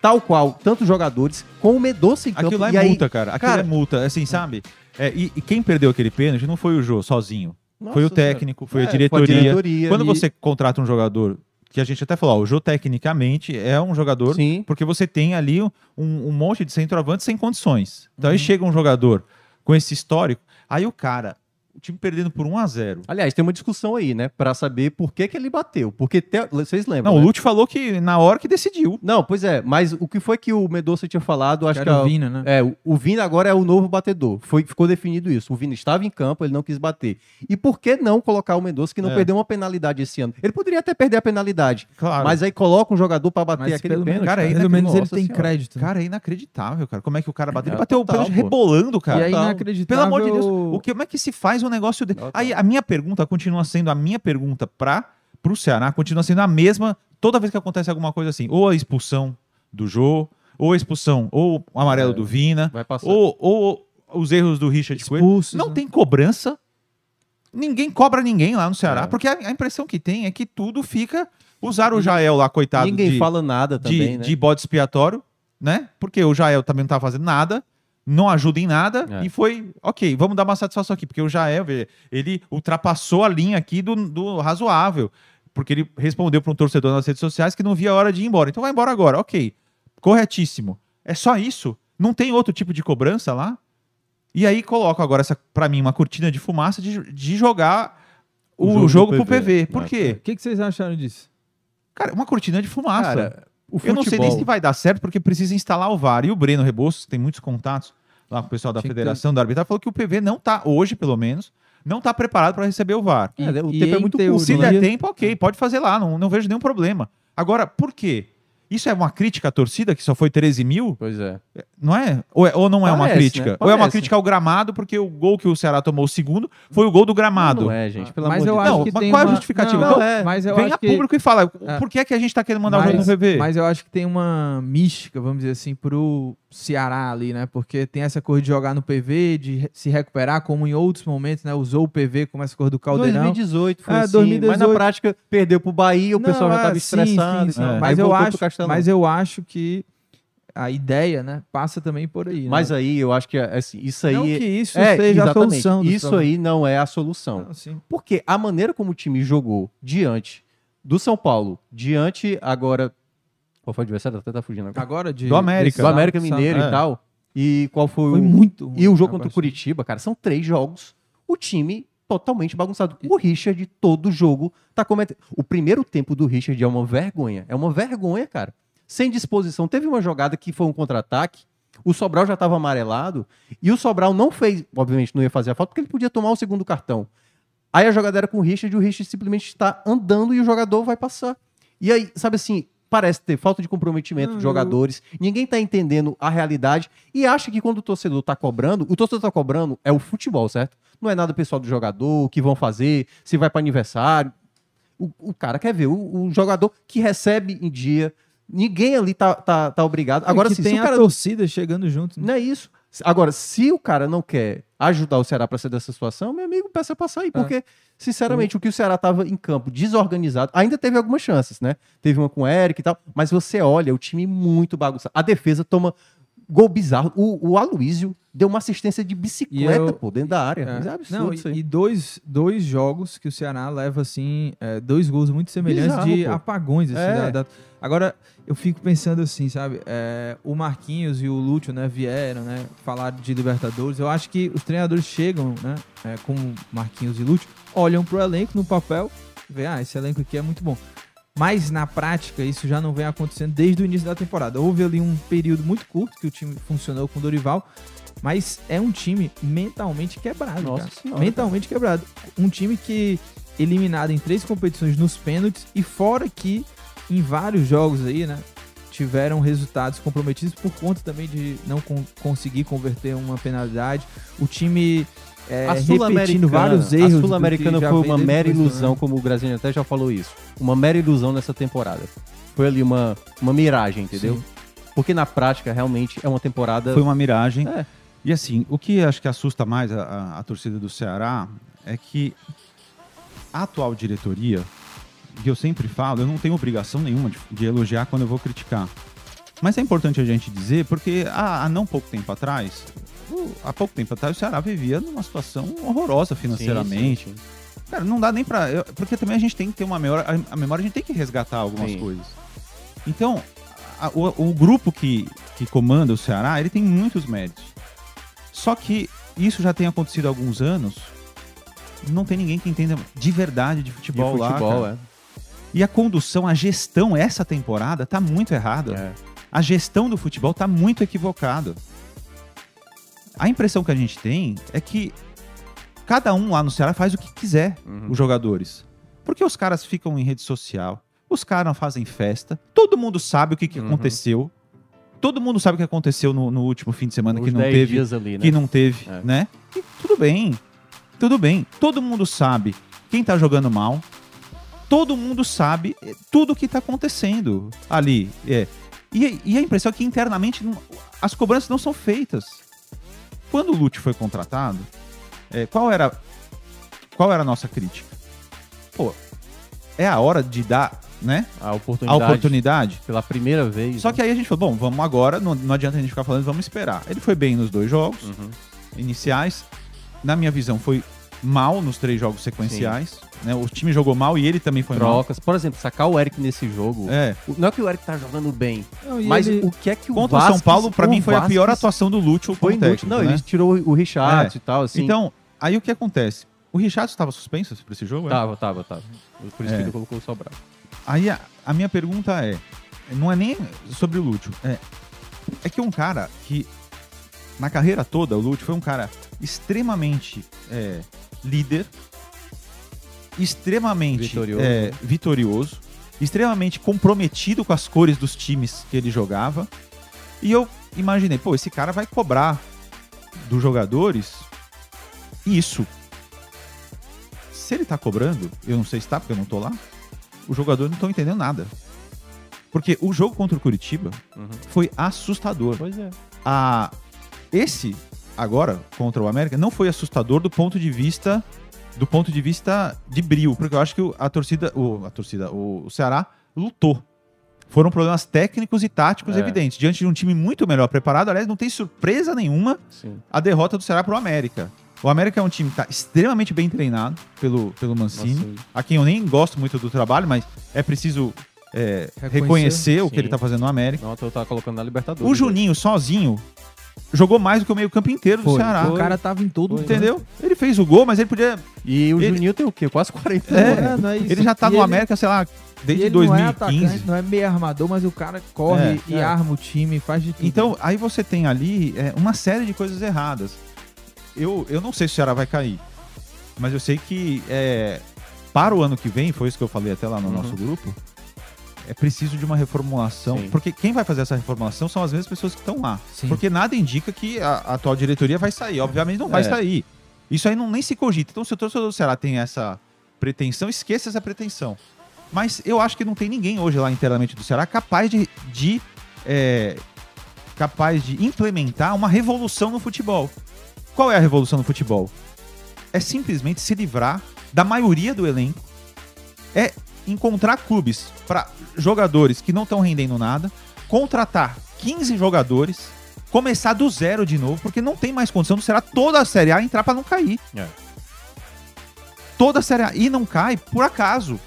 Speaker 2: Tal qual, tantos jogadores, com o Medoça em campo.
Speaker 3: Aquilo lá
Speaker 2: e
Speaker 3: é
Speaker 2: aí,
Speaker 3: multa, cara. Aquilo
Speaker 2: cara-
Speaker 3: é multa, assim, sabe? É, e, e quem perdeu aquele pênalti não foi o Jô sozinho.
Speaker 2: Nossa
Speaker 3: foi o técnico, foi
Speaker 2: É,
Speaker 3: a diretoria.
Speaker 2: diretoria.
Speaker 3: Quando
Speaker 2: E-
Speaker 3: você contrata um jogador, que a gente até falou, ó, o Jô tecnicamente é um jogador
Speaker 2: Sim.
Speaker 3: porque você tem ali um, um monte de centroavantes sem condições. Então
Speaker 2: Uhum.
Speaker 3: aí chega um jogador com esse histórico, aí o cara, o time perdendo por 1 a 0
Speaker 2: Aliás, tem uma discussão aí, né? Pra saber por que, que ele bateu. Porque te- vocês lembram.
Speaker 3: Não,
Speaker 2: né?
Speaker 3: o Lute falou que na hora que decidiu.
Speaker 2: Não, pois é, mas o que foi que o Medoça tinha falado, acho
Speaker 1: Que
Speaker 2: que,
Speaker 1: era
Speaker 2: é,
Speaker 1: o Vina, né?
Speaker 2: é, o- o Vina agora é o novo batedor. Foi, ficou definido isso. O Vina estava em campo, ele não quis bater. E por que não colocar o Medoça que não
Speaker 3: É.
Speaker 2: perdeu uma penalidade esse ano? Ele poderia até perder a penalidade,
Speaker 3: Claro.
Speaker 2: mas aí coloca um jogador pra bater
Speaker 1: Mas
Speaker 2: aquele pênalti.
Speaker 3: cara,
Speaker 1: pelo menos
Speaker 2: que-
Speaker 1: ele tem
Speaker 2: Senhora.
Speaker 1: crédito. né?
Speaker 3: Cara, é inacreditável, cara. Como é que o cara bateu? Ele
Speaker 2: É,
Speaker 3: bateu o pênalti rebolando, cara.
Speaker 1: e aí,
Speaker 2: Total.
Speaker 1: inacreditável...
Speaker 3: Pelo amor de Deus, o que, como é que se faz um negócio de...
Speaker 2: Total.
Speaker 3: Aí a minha pergunta continua sendo a minha pergunta para pro Ceará continua sendo a mesma toda vez que acontece alguma coisa assim, ou a expulsão do Jô, ou a expulsão, ou o amarelo
Speaker 2: É.
Speaker 3: do Vina, ou, ou os erros do Richard Coelho.
Speaker 1: Expulsos,
Speaker 3: Não
Speaker 1: né?
Speaker 3: tem cobrança. Ninguém cobra ninguém lá no Ceará,
Speaker 2: É.
Speaker 3: porque a, a impressão que tem é que tudo fica usar o Jael lá coitado
Speaker 2: Ninguém
Speaker 3: de,
Speaker 2: fala nada
Speaker 3: de,
Speaker 2: também, né?
Speaker 3: de bode expiatório, né? Porque o Jael também não tá fazendo nada, não ajuda em nada,
Speaker 2: É.
Speaker 3: e foi, ok, vamos dar uma satisfação aqui, porque o Jael, ele ultrapassou a linha aqui do, do razoável, porque ele respondeu para um torcedor nas redes sociais que não via a hora de ir embora. Então vai embora agora, ok, corretíssimo. É só isso? Não tem outro tipo de cobrança lá? E aí coloco agora, essa, para mim, uma cortina de fumaça de, de jogar o,
Speaker 2: O jogo
Speaker 3: jogo, pro PV.
Speaker 2: PV.
Speaker 3: Por
Speaker 2: É,
Speaker 3: quê?
Speaker 1: O que, que vocês acharam disso?
Speaker 3: Cara, uma cortina de fumaça.
Speaker 2: Cara, o
Speaker 3: Eu não sei nem
Speaker 2: futebol-
Speaker 3: se vai dar certo, porque precisa instalar o VAR. E o Breno Rebouças, que tem muitos contatos lá com o pessoal da
Speaker 1: Tinha que
Speaker 3: Federação da Arbitragem, falou que o PV não tá, hoje pelo menos, não tá preparado para receber o VAR.
Speaker 2: É, o
Speaker 1: E-
Speaker 2: tempo é muito
Speaker 1: teoria-
Speaker 2: curto,
Speaker 3: Se der tempo, ok, pode fazer lá, não, não vejo nenhum problema. Agora, por quê? Isso é uma crítica à torcida, que só foi 13 mil?
Speaker 2: Pois é.
Speaker 3: Não é? Ou, é- ou não é uma
Speaker 2: Parece,
Speaker 3: crítica?
Speaker 2: né?
Speaker 3: Ou é uma
Speaker 2: Parece.
Speaker 3: crítica ao gramado, porque o gol que o Ceará tomou o segundo foi o gol do gramado.
Speaker 2: Não é, gente, pelo
Speaker 1: mas
Speaker 2: amor
Speaker 1: eu
Speaker 2: de
Speaker 1: acho
Speaker 2: Deus.
Speaker 3: Não,
Speaker 1: que
Speaker 3: mas
Speaker 1: tem
Speaker 3: qual é a
Speaker 1: uma...
Speaker 3: justificativa?
Speaker 1: Não,
Speaker 2: Então,
Speaker 1: é, mas eu
Speaker 3: Vem
Speaker 1: acho
Speaker 3: a
Speaker 1: que...
Speaker 3: público e fala,
Speaker 1: É.
Speaker 3: por que, é que a gente tá querendo mandar o jogo no
Speaker 1: mas,
Speaker 3: PV?
Speaker 1: mas eu acho que tem uma mística, vamos dizer assim, pro Ceará ali, né? Porque tem essa coisa de jogar no PV, de se recuperar, como em outros momentos, né? Usou o PV como essa coisa do Caldeirão.
Speaker 2: 2018 foi
Speaker 1: É,
Speaker 2: assim,
Speaker 1: 2018.
Speaker 2: mas na prática perdeu pro Bahia, o
Speaker 1: Não,
Speaker 2: pessoal já
Speaker 1: é,
Speaker 2: tava
Speaker 1: sim, sim, sim.
Speaker 2: é.
Speaker 1: Mas, eu acho, mas eu acho que a ideia, né, passa também por aí.
Speaker 2: Mas
Speaker 1: né?
Speaker 2: aí eu acho que assim, isso aí
Speaker 1: não que isso
Speaker 2: é
Speaker 1: seja a solução.
Speaker 2: Isso
Speaker 1: problemas.
Speaker 2: aí não é a solução.
Speaker 1: Não.
Speaker 2: Porque a maneira como o time jogou diante do São Paulo, diante agora qual foi o adversário? Até tá fugindo agora.
Speaker 1: Agora de
Speaker 3: Do América.
Speaker 2: Do América Mineiro
Speaker 3: é.
Speaker 2: e tal. E qual foi,
Speaker 1: Foi
Speaker 2: o
Speaker 1: muito ruim
Speaker 2: E o jogo contra o. Curitiba, cara, são três jogos. O time totalmente bagunçado. O Richard, todo jogo, tá cometendo. O primeiro tempo do Richard é uma vergonha. É uma vergonha, cara. Sem disposição. Teve uma jogada que foi um contra-ataque O Sobral já estava amarelado e o Sobral não fez, obviamente não ia fazer a falta porque ele podia tomar o segundo cartão. Aí a jogada era com o Richard e o Richard simplesmente está andando e o jogador vai passar. E aí, sabe assim, parece ter falta de comprometimento
Speaker 1: Não,
Speaker 2: de jogadores, ninguém tá entendendo a realidade e acha que quando o torcedor tá cobrando, o torcedor tá cobrando é o futebol, certo? Não é nada pessoal do jogador, o que vão fazer, se vai para aniversário. O, o cara quer ver o, o jogador que recebe em dia. Ninguém ali tá, tá, tá obrigado. Agora,
Speaker 1: que
Speaker 2: sim,
Speaker 1: tem
Speaker 2: se o
Speaker 1: a
Speaker 2: cara
Speaker 1: torcida chegando junto. né?
Speaker 2: não é isso. Agora, se o cara não quer ajudar o Ceará para sair dessa situação, meu amigo, peça pra sair. Porque, sinceramente, o que o Ceará tava em campo desorganizado, ainda teve algumas chances, né? Teve uma com o Eric e tal, mas você olha, o time muito bagunçado. A defesa toma gol bizarro. O, o Aloysio deu uma assistência de bicicleta,
Speaker 1: eu-
Speaker 2: pô, dentro da área.
Speaker 1: É.
Speaker 2: É absurdo
Speaker 1: Não,
Speaker 2: isso
Speaker 1: e, dois, dois jogos que o Ceará leva, assim, é, dois gols muito semelhantes
Speaker 2: Bizarro,
Speaker 1: de
Speaker 2: pô.
Speaker 1: apagões. Assim,
Speaker 2: É.
Speaker 1: da- da- Agora, eu fico pensando assim, sabe? é, o Marquinhos e o Lúcio, né, vieram, né, falar de Libertadores. Eu acho que os treinadores chegam, né, é, como Marquinhos e Lúcio, olham pro elenco no papel e veem, ah, esse elenco aqui é muito bom. Mas na prática, isso já não vem acontecendo desde o início da temporada. Houve ali um período muito curto que o time funcionou com o Dorival, mas é um time mentalmente quebrado,
Speaker 2: Nossa
Speaker 1: cara.
Speaker 2: Senhora,
Speaker 1: mentalmente quebrado. Um time que eliminado em três competições nos pênaltis e fora que em vários jogos aí, né, tiveram resultados comprometidos por conta também de não con- conseguir converter uma penalidade. O time é,
Speaker 2: a
Speaker 1: repetindo
Speaker 2: Sul-Americana
Speaker 1: vários erros.
Speaker 2: a Sul-Americana foi uma mera ilusão, como o Graziani até já falou isso. Uma mera ilusão nessa temporada. Foi ali uma, uma miragem, entendeu?
Speaker 1: Sim.
Speaker 2: Porque na prática, realmente, é uma temporada...
Speaker 3: Foi uma miragem.
Speaker 2: É.
Speaker 3: E assim, o que acho que assusta mais a, a- a torcida do Ceará é que a atual diretoria, que eu sempre falo, eu não tenho obrigação nenhuma de, de elogiar quando eu vou criticar. Mas é importante a gente dizer, porque há, há não pouco tempo atrás, o- há pouco tempo atrás, o Ceará vivia numa situação horrorosa financeiramente.
Speaker 2: Sim, sim, sim.
Speaker 3: Cara, não dá nem pra. eu- Porque também a gente tem que ter uma memória. A, a memória a gente tem que resgatar algumas coisas. Então, a- o, o grupo que, que comanda o Ceará, ele tem muitos méritos. Só que isso já tem acontecido há alguns anos. Não tem ninguém que entenda de verdade de
Speaker 2: De
Speaker 3: futebol, lá.
Speaker 2: futebol,
Speaker 3: cara. E a condução, a gestão essa temporada tá muito
Speaker 2: é.
Speaker 3: errada.
Speaker 2: é.
Speaker 3: A gestão do futebol tá muito equivocada. A impressão que a gente tem é que cada um lá no Ceará faz o que quiser,
Speaker 2: Uhum.
Speaker 3: os jogadores. Porque os caras ficam em rede social, os caras fazem festa, todo mundo sabe o que, que
Speaker 2: Uhum.
Speaker 3: aconteceu. Todo mundo sabe o que aconteceu no, no último fim de semana
Speaker 2: Uns
Speaker 3: que não
Speaker 2: 10
Speaker 3: teve,
Speaker 2: dias ali, né?
Speaker 3: que não teve,
Speaker 2: É.
Speaker 3: né? E tudo bem. Tudo bem. Todo mundo sabe quem tá jogando mal. Todo mundo sabe eh, tudo o que tá acontecendo ali. É. E, e a impressão é que internamente as cobranças não são feitas. Quando o Lute foi contratado, eh, qual era qual era a nossa crítica? Pô, é a hora de dar, né,
Speaker 2: A
Speaker 3: a
Speaker 2: oportunidade,
Speaker 3: oportunidade.
Speaker 2: pela primeira vez.
Speaker 3: Só
Speaker 2: né?
Speaker 3: que aí a gente falou, bom, vamos agora, não, não adianta a gente ficar falando, vamos esperar. Ele foi bem nos dois jogos
Speaker 2: Uhum.
Speaker 3: iniciais. Na minha visão, foi mal nos três jogos sequenciais. Né? O time jogou mal e ele também foi
Speaker 2: Trocas. Por exemplo, sacar o Eric nesse jogo.
Speaker 3: mal. É.
Speaker 2: Não é que o Eric tá jogando bem,
Speaker 1: Não,
Speaker 2: mas
Speaker 1: ele-
Speaker 2: o que é que o
Speaker 3: Contra o
Speaker 2: Vasquez-
Speaker 3: São Paulo, pra
Speaker 2: o
Speaker 3: mim, foi a pior
Speaker 2: Vasquez
Speaker 3: atuação do Lúcio
Speaker 2: Foi
Speaker 3: como técnico,
Speaker 2: Não,
Speaker 3: né?
Speaker 2: ele tirou o Richard
Speaker 3: É.
Speaker 2: e tal, assim.
Speaker 3: Então, aí o que acontece? O Richard estava suspenso pra esse jogo? é?
Speaker 2: Tava, tava, tava. Por isso
Speaker 3: É.
Speaker 2: que ele colocou o Sobral.
Speaker 3: Aí a, a minha pergunta é, não é nem sobre o Lúcio, é, é que um cara que na carreira toda, o Lúcio foi um cara extremamente é, líder, extremamente
Speaker 2: Vitorioso.
Speaker 3: é, vitorioso, extremamente comprometido com as cores dos times que ele jogava. E eu imaginei, pô, esse cara vai cobrar dos jogadores isso. Se ele tá cobrando, eu não sei se tá, porque eu não tô lá, os jogadores não estão entendendo nada. Porque o jogo contra o Curitiba
Speaker 2: Uhum.
Speaker 3: foi assustador.
Speaker 2: Pois é.
Speaker 3: A, esse, agora, contra o América, não foi assustador do ponto de vista do ponto de vista de brilho, porque eu acho que o- a torcida, o, a torcida, o, o Ceará lutou. Foram problemas técnicos e táticos
Speaker 2: É.
Speaker 3: evidentes. Diante de um time muito melhor preparado, aliás, não tem surpresa nenhuma
Speaker 2: Sim.
Speaker 3: a derrota do Ceará pro América. O América é um time que está extremamente bem treinado pelo, pelo Mancini,
Speaker 2: Mancini.
Speaker 3: a quem eu nem gosto muito do trabalho, mas é preciso é,
Speaker 1: Reconhecer.
Speaker 3: reconhecer o que ele está fazendo no América.
Speaker 2: Não, eu tava colocando na Libertadores.
Speaker 3: O Juninho, sozinho, jogou mais do que o meio-campo inteiro do
Speaker 1: Foi,
Speaker 3: Ceará.
Speaker 1: O cara tava em todo
Speaker 2: Foi.
Speaker 3: Entendeu? Ele fez o gol, mas ele podia.
Speaker 2: E o
Speaker 3: Ele-
Speaker 2: Juninho tem o quê? Quase 40
Speaker 3: É,
Speaker 2: anos.
Speaker 1: não é isso.
Speaker 3: Ele já tá
Speaker 1: E
Speaker 3: no
Speaker 1: ele-
Speaker 3: América, sei lá, desde
Speaker 1: e ele não é
Speaker 3: 2015.
Speaker 1: atacante, não é meio armador, mas o cara corre
Speaker 3: É,
Speaker 1: e
Speaker 2: é.
Speaker 1: arma o time, faz de tudo.
Speaker 3: Então, aí você tem ali é, uma série de coisas erradas. Eu, eu não sei se o Ceará vai cair, mas eu sei que é, para o ano que vem, foi isso que eu falei até lá no
Speaker 2: Uhum.
Speaker 3: nosso grupo, é preciso de uma reformulação.
Speaker 2: Sim.
Speaker 3: Porque quem vai fazer essa reformulação são as mesmas pessoas que estão lá.
Speaker 1: Sim.
Speaker 3: Porque nada indica que a, a atual diretoria vai sair. Obviamente não vai
Speaker 2: É.
Speaker 3: sair. Isso aí não, nem se cogita. Então, se o torcedor do Ceará tem essa pretensão, esqueça essa pretensão. Mas eu acho que não tem ninguém hoje lá internamente do Ceará capaz de, de é, capaz de implementar uma revolução no futebol. Qual é a revolução no futebol? É simplesmente se livrar da maioria do elenco. É encontrar clubes para jogadores que não estão rendendo nada, contratar 15 jogadores, começar do zero de novo, porque não tem mais condição do Ceará toda a Série A entrar para não cair.
Speaker 2: É.
Speaker 3: Toda a Série A. E não cai por acaso.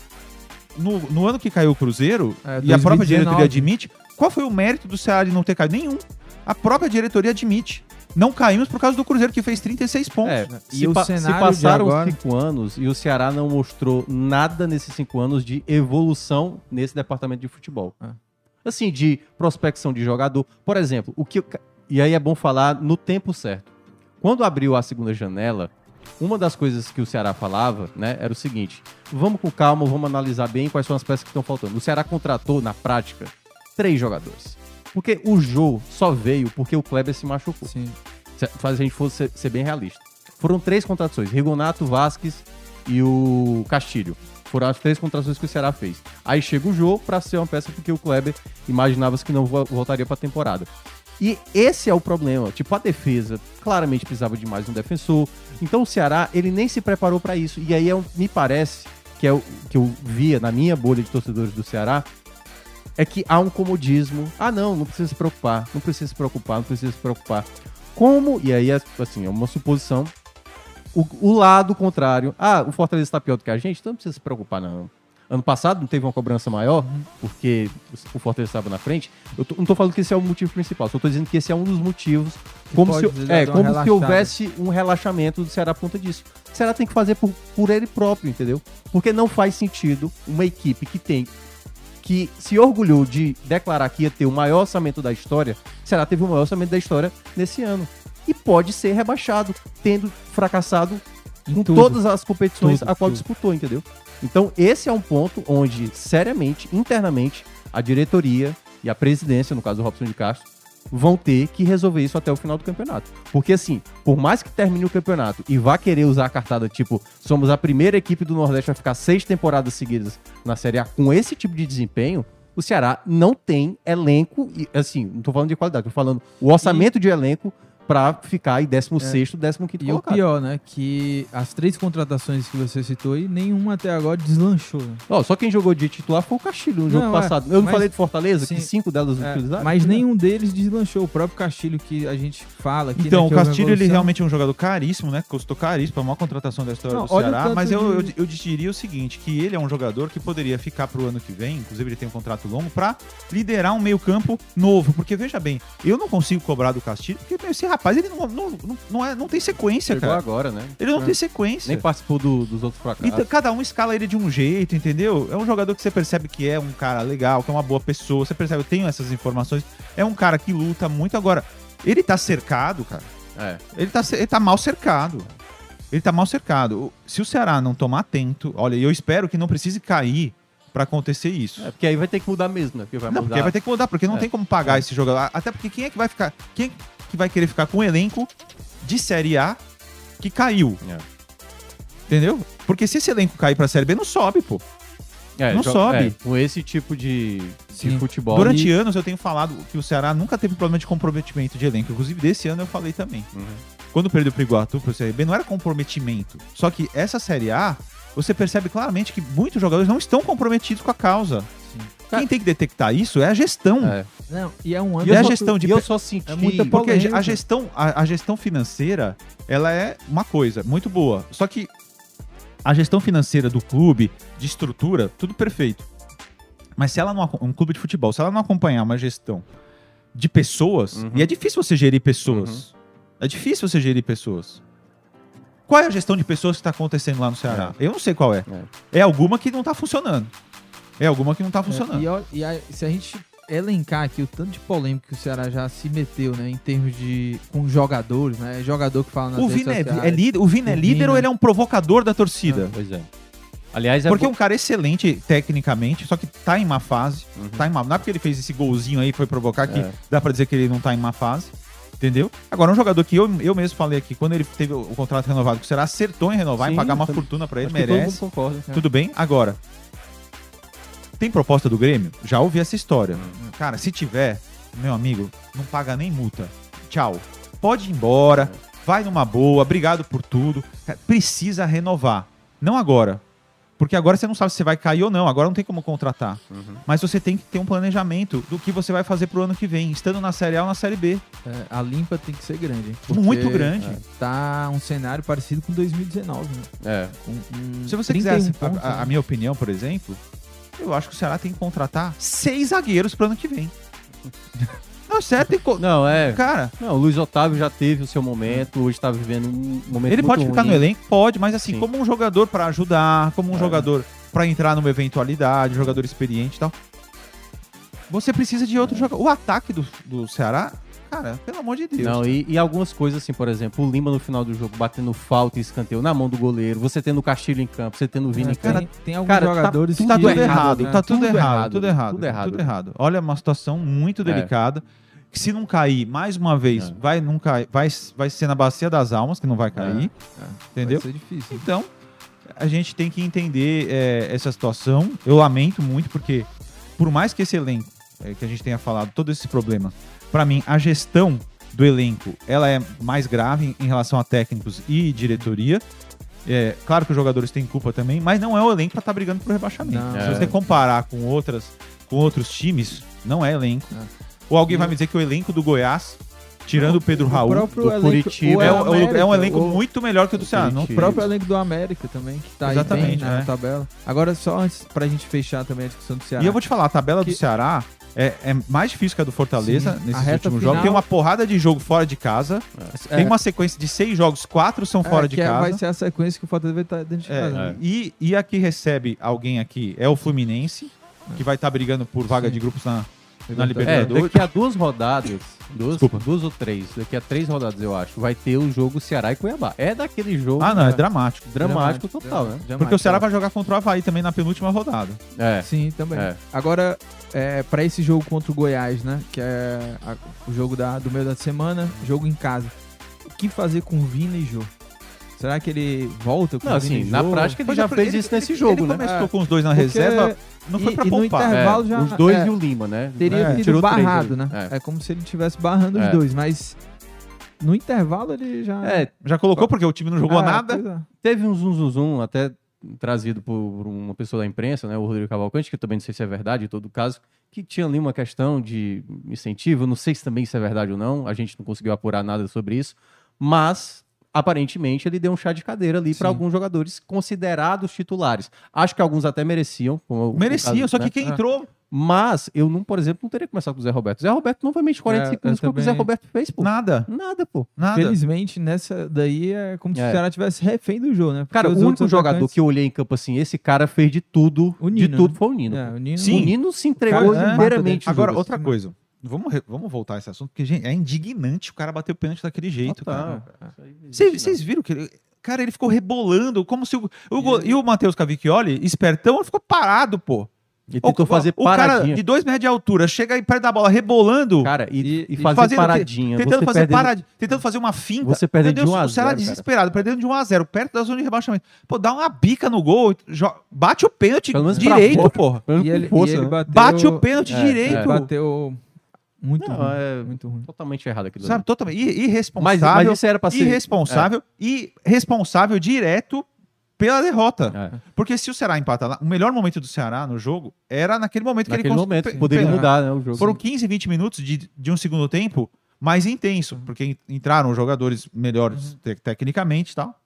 Speaker 3: No, no ano que caiu o Cruzeiro,
Speaker 1: É,
Speaker 3: e a própria
Speaker 1: 2019.
Speaker 3: diretoria admite, qual foi o mérito do Ceará de não ter caído? Nenhum. A própria diretoria admite. Não caímos por causa do Cruzeiro, que fez 36 pontos.
Speaker 2: É,
Speaker 1: E
Speaker 2: se,
Speaker 1: o
Speaker 2: pa- se
Speaker 1: cenário de
Speaker 2: passaram
Speaker 1: agora-
Speaker 2: cinco anos e o Ceará não mostrou nada nesses cinco anos de evolução nesse departamento de futebol.
Speaker 1: É.
Speaker 2: Assim, de prospecção de jogador. Por exemplo, o que. E aí é bom falar no tempo certo. Quando abriu a segunda janela, uma das coisas que o Ceará falava, né, era o seguinte: vamos com calma, vamos analisar bem quais são as peças que estão faltando. O Ceará contratou, na prática, três jogadores. Porque o Jô só veio porque o Kleber se machucou.
Speaker 1: Sim.
Speaker 2: Se a gente fosse ser, ser bem realista. Foram três contratações: Rigonato, Vasquez e o Castilho. Foram as três contratações que o Ceará fez. Aí chega o Jô pra ser uma peça porque o Kleber imaginava que não vo- voltaria pra temporada. E esse é o problema. Tipo, a defesa claramente precisava de mais um defensor. Então o Ceará, ele nem se preparou pra isso. E aí é um- me parece que é o que eu via na minha bolha de torcedores do Ceará é que há um comodismo. Ah, não, não precisa se preocupar, não precisa se preocupar, não precisa se preocupar. Como, e aí, assim, é uma suposição, o, o lado contrário. Ah, o Fortaleza está pior do que a gente, então não precisa se preocupar, não. Ano passado não teve uma cobrança maior, porque o Fortaleza estava na frente. Eu tô- não tô falando que esse é o motivo principal, só tô dizendo que esse é um dos motivos. Como,
Speaker 1: pode
Speaker 2: se, é, como se houvesse um relaxamento do Ceará ponta disso. O Ceará tem que fazer por, por ele próprio, entendeu? Porque não faz sentido uma equipe que tem que se orgulhou de declarar que ia ter o maior orçamento da história, será teve o maior orçamento da história nesse ano. E pode ser rebaixado, tendo fracassado
Speaker 1: Em tudo.
Speaker 2: todas as competições
Speaker 1: Tudo,
Speaker 2: a qual
Speaker 1: tudo.
Speaker 2: disputou, entendeu? Então, esse é um ponto onde, seriamente, internamente, a diretoria e a presidência, no caso do Robson de Castro, vão ter que resolver isso até o final do campeonato. Porque, assim, por mais que termine o campeonato e vá querer usar a cartada, tipo, somos a primeira equipe do Nordeste a ficar seis temporadas seguidas na Série A com esse tipo de desempenho, o Ceará não tem elenco, e, assim, não tô falando de qualidade, tô falando o orçamento de elenco pra ficar em 16º, 15º
Speaker 1: E o pior, né? Que as três contratações que você citou aí, nenhuma até agora deslanchou. Né?
Speaker 2: Ó, só quem jogou de titular foi o Castilho no jogo
Speaker 1: Não, é,
Speaker 2: passado. Eu não
Speaker 1: mas-
Speaker 2: falei de Fortaleza,
Speaker 1: sim.
Speaker 2: que cinco delas
Speaker 1: É,
Speaker 2: utilizaram?
Speaker 1: mas nenhum deles deslanchou. O próprio Castilho que a gente fala aqui.
Speaker 3: Então,
Speaker 1: né,
Speaker 3: o
Speaker 1: que houve
Speaker 3: Castilho, ele realmente é um jogador caríssimo, né? Custou caríssimo, é a maior contratação da história
Speaker 1: Não,
Speaker 3: do
Speaker 1: olha o
Speaker 3: Ceará. Mas eu,
Speaker 1: de-
Speaker 3: eu, eu diria o seguinte, que ele é um jogador que poderia ficar pro ano que vem, inclusive ele tem um contrato longo, pra liderar um meio campo novo. Porque, veja bem, eu não consigo cobrar do Castilho, porque meu, esse rapaz, ele não, não, não, não, é, não tem sequência,
Speaker 2: Chegou
Speaker 3: cara.
Speaker 2: agora, né?
Speaker 3: Ele não tem sequência.
Speaker 2: Nem participou do- dos outros fracassos.
Speaker 3: Então, cada um escala ele de um jeito, entendeu? É um jogador que você percebe que é um cara legal, que é uma boa pessoa. Você percebe, eu tenho essas informações. É um cara que luta muito. Agora, ele tá cercado, cara.
Speaker 2: É.
Speaker 3: Ele tá, ele tá mal cercado. Ele tá mal cercado. Se o Ceará não tomar atento, olha, e eu espero que não precise cair pra acontecer isso.
Speaker 2: É, porque aí vai ter que mudar mesmo, né? Porque vai
Speaker 3: não,
Speaker 2: mudar.
Speaker 3: porque vai ter que mudar, porque não
Speaker 2: É.
Speaker 3: tem como pagar
Speaker 2: É.
Speaker 3: esse jogador. Até porque quem é que vai ficar. Quem é que vai querer ficar com um elenco de Série A que caiu?
Speaker 2: É.
Speaker 3: Entendeu? Porque se esse elenco cair pra Série B, não sobe, pô.
Speaker 2: É,
Speaker 3: não sobe.
Speaker 2: é, com esse tipo de, de futebol.
Speaker 3: Durante
Speaker 2: e-
Speaker 3: anos eu tenho falado que o Ceará nunca teve problema de comprometimento de elenco. Inclusive, desse ano eu falei também.
Speaker 2: Uhum.
Speaker 3: Quando perdeu pro Iguatu pro Série B, não era comprometimento. Só que essa Série A, você percebe claramente que muitos jogadores não estão comprometidos com a causa. Quem tem que detectar isso é a gestão.
Speaker 2: É.
Speaker 1: Não, e é um ano.
Speaker 3: E a
Speaker 2: eu só-
Speaker 3: gestão de
Speaker 2: e eu só senti.
Speaker 1: É muita
Speaker 3: Porque a gestão, a, a gestão financeira, ela é uma coisa muito boa. Só que a gestão financeira do clube, de estrutura, tudo perfeito. Mas se ela não um clube de futebol, se ela não acompanhar uma gestão de pessoas,
Speaker 2: Uhum.
Speaker 3: e é difícil você gerir pessoas. É difícil você gerir pessoas. Qual é a gestão de pessoas que está acontecendo lá no Ceará? Eu não sei qual é. É alguma que não está funcionando. É alguma que não tá
Speaker 1: É,
Speaker 3: funcionando.
Speaker 1: e, ó- e a- se a gente elencar aqui o tanto de polêmica que o Ceará já se meteu, né? Em termos de. com jogadores, né? Jogador que fala nas
Speaker 3: o Vina é, é líder, o Vina é
Speaker 1: O
Speaker 3: líder
Speaker 1: Vina.
Speaker 3: ou ele é um provocador da torcida?
Speaker 2: Pois é. Aliás, é
Speaker 3: Porque é um cara excelente tecnicamente, só que tá em má fase.
Speaker 2: Uhum.
Speaker 3: Tá em má... Não é porque ele fez esse golzinho aí, foi provocar, que
Speaker 2: É.
Speaker 3: dá pra dizer que ele não tá em má fase. Entendeu? Agora, um jogador que eu, eu mesmo falei aqui, quando ele teve o, o contrato renovado, que será acertou em renovar, em
Speaker 2: Sim,
Speaker 3: pagar uma fortuna pra ele,
Speaker 2: acho que todo mundo
Speaker 3: merece.
Speaker 2: concorda.
Speaker 3: Tudo bem? Agora, tem proposta do Grêmio? Já ouvi essa história. Cara, se tiver, meu amigo, não paga nem multa. Tchau. Pode ir embora, vai numa boa, obrigado por tudo. Precisa renovar. Não agora. Porque agora você não sabe se você vai cair ou não. Agora não tem como contratar.
Speaker 2: Uhum.
Speaker 3: Mas você tem que ter um planejamento do que você vai fazer pro ano que vem, estando na Série A ou na Série B.
Speaker 1: É, a limpa tem que ser grande.
Speaker 3: Muito grande.
Speaker 1: Tá um cenário parecido com 2019, né?
Speaker 2: É.
Speaker 1: Com, com
Speaker 3: Se você
Speaker 1: 31
Speaker 3: quiser, a, a-
Speaker 1: né?
Speaker 3: a minha opinião, por exemplo, eu acho que o Ceará tem que contratar seis zagueiros pro ano que vem. Não, sério, tem. co-
Speaker 2: Não, é.
Speaker 3: Cara,
Speaker 2: Não, o Luiz Otávio já teve o seu momento, hoje tá vivendo um momento
Speaker 3: ele pode ficar
Speaker 2: ruim.
Speaker 3: no elenco? Pode, mas assim,
Speaker 2: Sim.
Speaker 3: como um jogador pra ajudar, como um
Speaker 2: É.
Speaker 3: jogador pra entrar numa eventualidade, um jogador experiente e tal. Você precisa de outro jogador. O ataque do, do Ceará, cara, pelo amor de Deus.
Speaker 2: Não, e, e algumas coisas assim, por exemplo, o Lima no final do jogo batendo falta e escanteio na mão do goleiro, você tendo o Castilho em campo, você tendo o Vini
Speaker 1: É,
Speaker 2: em campo.
Speaker 1: tem, tem alguns
Speaker 2: cara, tá
Speaker 1: jogadores
Speaker 3: Tá
Speaker 1: que-
Speaker 3: tudo
Speaker 2: errado,
Speaker 1: né?
Speaker 3: tá tudo,
Speaker 2: Tudo
Speaker 3: errado,
Speaker 2: errado,
Speaker 3: tudo errado,
Speaker 2: tudo errado.
Speaker 3: tudo errado. Olha, uma situação muito
Speaker 2: É.
Speaker 3: delicada. Que se não cair mais uma vez,
Speaker 2: É.
Speaker 3: vai, não cair, vai, vai ser na bacia das almas, que não vai cair. Entendeu?
Speaker 1: Vai ser difícil.
Speaker 3: Então, a gente tem que entender é, essa situação. Eu lamento muito, porque por mais que esse elenco, é, que a gente tenha falado, todo esse problema, pra mim, a gestão do elenco, ela é mais grave em relação a técnicos e diretoria. É, claro que os jogadores têm culpa também, mas não é o elenco pra estar brigando por rebaixamento.
Speaker 1: Não.
Speaker 3: Se
Speaker 2: É.
Speaker 3: você comparar com, outras, com outros times, não é elenco.
Speaker 1: É.
Speaker 3: Ou alguém
Speaker 1: E
Speaker 3: vai
Speaker 1: o-
Speaker 3: me dizer que o elenco do Goiás, tirando o Pedro Raul,
Speaker 1: próprio
Speaker 2: do
Speaker 1: elenco-
Speaker 2: Curitiba,
Speaker 1: o
Speaker 3: é, um-
Speaker 1: América,
Speaker 3: é um elenco
Speaker 1: o-
Speaker 3: muito melhor que o do Ceará.
Speaker 1: O próprio elenco do América também, que tá aí
Speaker 3: Exatamente,
Speaker 1: bem na
Speaker 3: é.
Speaker 1: tabela. Agora, só antes, pra gente fechar também a discussão do Ceará.
Speaker 3: E eu vou te falar, a tabela
Speaker 1: Que-
Speaker 3: do Ceará é, é mais difícil que a do Fortaleza
Speaker 1: Sim,
Speaker 3: nesses últimos
Speaker 1: final-
Speaker 3: jogos. Tem uma porrada de jogo fora de casa.
Speaker 1: É,
Speaker 3: Tem uma sequência de seis jogos, quatro são
Speaker 1: é,
Speaker 3: fora de
Speaker 1: que é-
Speaker 3: casa.
Speaker 1: vai ser a sequência que o Fortaleza vai estar
Speaker 3: É,
Speaker 1: casa. né?
Speaker 3: E, e a que recebe alguém aqui é o Fluminense, que vai estar brigando por vaga
Speaker 1: Sim.
Speaker 3: de grupos na, na
Speaker 1: É,
Speaker 2: É,
Speaker 3: Libertadores.
Speaker 2: daqui a duas rodadas, duas,
Speaker 3: Desculpa.
Speaker 2: duas ou três, daqui a três rodadas eu acho, vai ter o jogo Ceará e Cuiabá. É daquele jogo
Speaker 3: Ah, não, é dramático.
Speaker 2: dramático total, né?
Speaker 1: Jamais,
Speaker 3: Porque o Ceará
Speaker 1: é.
Speaker 3: vai jogar contra o Havaí também na penúltima rodada.
Speaker 2: É.
Speaker 1: Sim, também.
Speaker 2: É.
Speaker 1: Agora, é, para esse jogo contra o Goiás, né? Que é a- o jogo da, do meio da semana, jogo em casa. O que fazer com Vina e Jô? Será que ele volta com
Speaker 2: Não,
Speaker 1: Vina
Speaker 2: assim,
Speaker 1: e
Speaker 2: na prática ele
Speaker 3: Pois
Speaker 2: já
Speaker 3: é,
Speaker 2: fez
Speaker 3: ele-
Speaker 2: isso nesse
Speaker 3: ele-
Speaker 2: jogo,
Speaker 3: ele
Speaker 2: né?
Speaker 3: começou
Speaker 1: É.
Speaker 3: com os dois na
Speaker 1: Porque-
Speaker 3: reserva, não foi
Speaker 1: e-
Speaker 3: pra
Speaker 1: e no
Speaker 3: poupar.
Speaker 1: intervalo
Speaker 2: É,
Speaker 1: já-
Speaker 2: os dois
Speaker 1: é.
Speaker 2: e o Lima, né?
Speaker 1: Teria
Speaker 3: É,
Speaker 1: sido
Speaker 2: três
Speaker 1: barrado, né?
Speaker 2: É.
Speaker 1: É. como se ele estivesse barrando os
Speaker 2: É.
Speaker 1: dois, mas no intervalo ele já.
Speaker 2: É,
Speaker 3: Já colocou porque o time não jogou
Speaker 1: Ah,
Speaker 3: nada.
Speaker 1: é.
Speaker 2: teve um zum zum zum até trazido por uma pessoa da imprensa, né, o Rodrigo Cavalcante, que eu também não sei se é verdade em todo caso, que tinha ali uma questão de incentivo, não sei se também isso é verdade ou não, a gente não conseguiu apurar nada sobre isso, mas aparentemente ele deu um chá de cadeira ali para alguns jogadores considerados titulares. Acho que alguns até mereciam. como o
Speaker 3: Merecia,
Speaker 2: caso,
Speaker 3: só
Speaker 2: né?
Speaker 3: que quem
Speaker 1: Ah.
Speaker 3: entrou,
Speaker 2: Mas eu não, por exemplo, não teria começado com o Zé Roberto. O Zé Roberto novamente 45
Speaker 1: É,
Speaker 2: minutos foi o que o Zé
Speaker 1: também-
Speaker 2: Roberto fez, pô.
Speaker 3: nada.
Speaker 2: Nada, pô.
Speaker 3: Nada.
Speaker 1: Felizmente, nessa daí é como se
Speaker 2: É.
Speaker 1: o Ceará tivesse refém do jogo, né? Porque
Speaker 2: Cara, o único jogador
Speaker 1: atacantes-
Speaker 2: que eu olhei em campo assim, esse cara fez de tudo,
Speaker 1: O
Speaker 2: de
Speaker 1: Nino,
Speaker 2: tudo
Speaker 1: né?
Speaker 2: foi o Nino.
Speaker 1: É, o Nino,
Speaker 3: Sim.
Speaker 2: O Nino se entregou
Speaker 1: Cara, é,
Speaker 2: inteiramente.
Speaker 3: Agora,
Speaker 2: jogo,
Speaker 3: outra
Speaker 2: assim.
Speaker 3: coisa. Vamos, re- vamos voltar a esse assunto, porque, gente, é indignante o cara bater o pênalti daquele jeito,
Speaker 2: Total.
Speaker 3: cara. Vocês vocês viram que ele. Cara, ele ficou rebolando, como se o. o go- e o Matheus Cavicchioli, espertão, ele ficou parado, pô.
Speaker 2: Ele tentou
Speaker 3: o,
Speaker 2: fazer
Speaker 3: o cara
Speaker 2: paradinha.
Speaker 3: de dois metros de altura chega aí perto da bola rebolando.
Speaker 2: Cara, e,
Speaker 1: E-
Speaker 2: e
Speaker 1: e
Speaker 2: fazer
Speaker 3: fazendo
Speaker 2: paradinha.
Speaker 3: Tentando
Speaker 2: você
Speaker 3: fazer,
Speaker 2: perdendo-
Speaker 3: parad- tentando fazer uma finta.
Speaker 2: Você perdendo
Speaker 3: Meu
Speaker 2: de
Speaker 3: Deus,
Speaker 2: 1 a
Speaker 3: O Ceará
Speaker 2: 0, cara.
Speaker 3: desesperado, perdendo de 1 a 0 perto da zona de rebaixamento. Pô, dá uma bica no gol, jo- bate o pênalti direito, porra.
Speaker 2: Menos
Speaker 1: E ele,
Speaker 2: força,
Speaker 1: e ele
Speaker 2: né?
Speaker 1: bateu,
Speaker 3: Bate o pênalti
Speaker 2: É,
Speaker 3: direito.
Speaker 2: é.
Speaker 1: bateu muito
Speaker 2: Não,
Speaker 1: ruim.
Speaker 2: é-
Speaker 1: Muito ruim.
Speaker 2: Totalmente errado aquilo.
Speaker 3: Sabe,
Speaker 2: ali.
Speaker 3: totalmente. i-
Speaker 2: Mas,
Speaker 3: Irresponsável.
Speaker 2: mas isso era pra ser...
Speaker 3: irresponsável e responsável direto pela derrota.
Speaker 2: É.
Speaker 3: Porque se o Ceará empatar lá, o melhor momento do Ceará no jogo era naquele momento que
Speaker 2: Naquele
Speaker 3: ele cons-
Speaker 2: momento,
Speaker 3: pe-
Speaker 2: poderia mudar né, o jogo.
Speaker 3: Foram 15, 20 minutos de, de um segundo tempo mais intenso, porque en- entraram jogadores melhores te- tecnicamente e tal.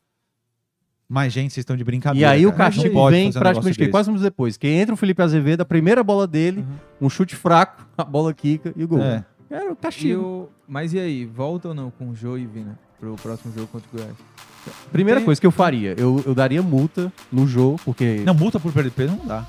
Speaker 3: Mas, gente, vocês estão de
Speaker 2: E
Speaker 3: brincadeira.
Speaker 2: aí o
Speaker 3: cara.
Speaker 2: Castilho
Speaker 3: pode
Speaker 2: vem
Speaker 3: um
Speaker 2: praticamente quase minutos depois. Que entra o Felipe Azevedo, a primeira bola dele, um chute fraco, a bola quica e o gol.
Speaker 3: É.
Speaker 2: Era o
Speaker 1: E
Speaker 2: Castilho.
Speaker 1: o... Mas e aí, volta ou não com o Jô e Vina pro próximo jogo contra o Goiás?
Speaker 2: Primeira
Speaker 1: Tem-
Speaker 2: coisa que eu faria, eu, eu daria multa no jogo, porque
Speaker 3: Não, multa por perder peso não dá.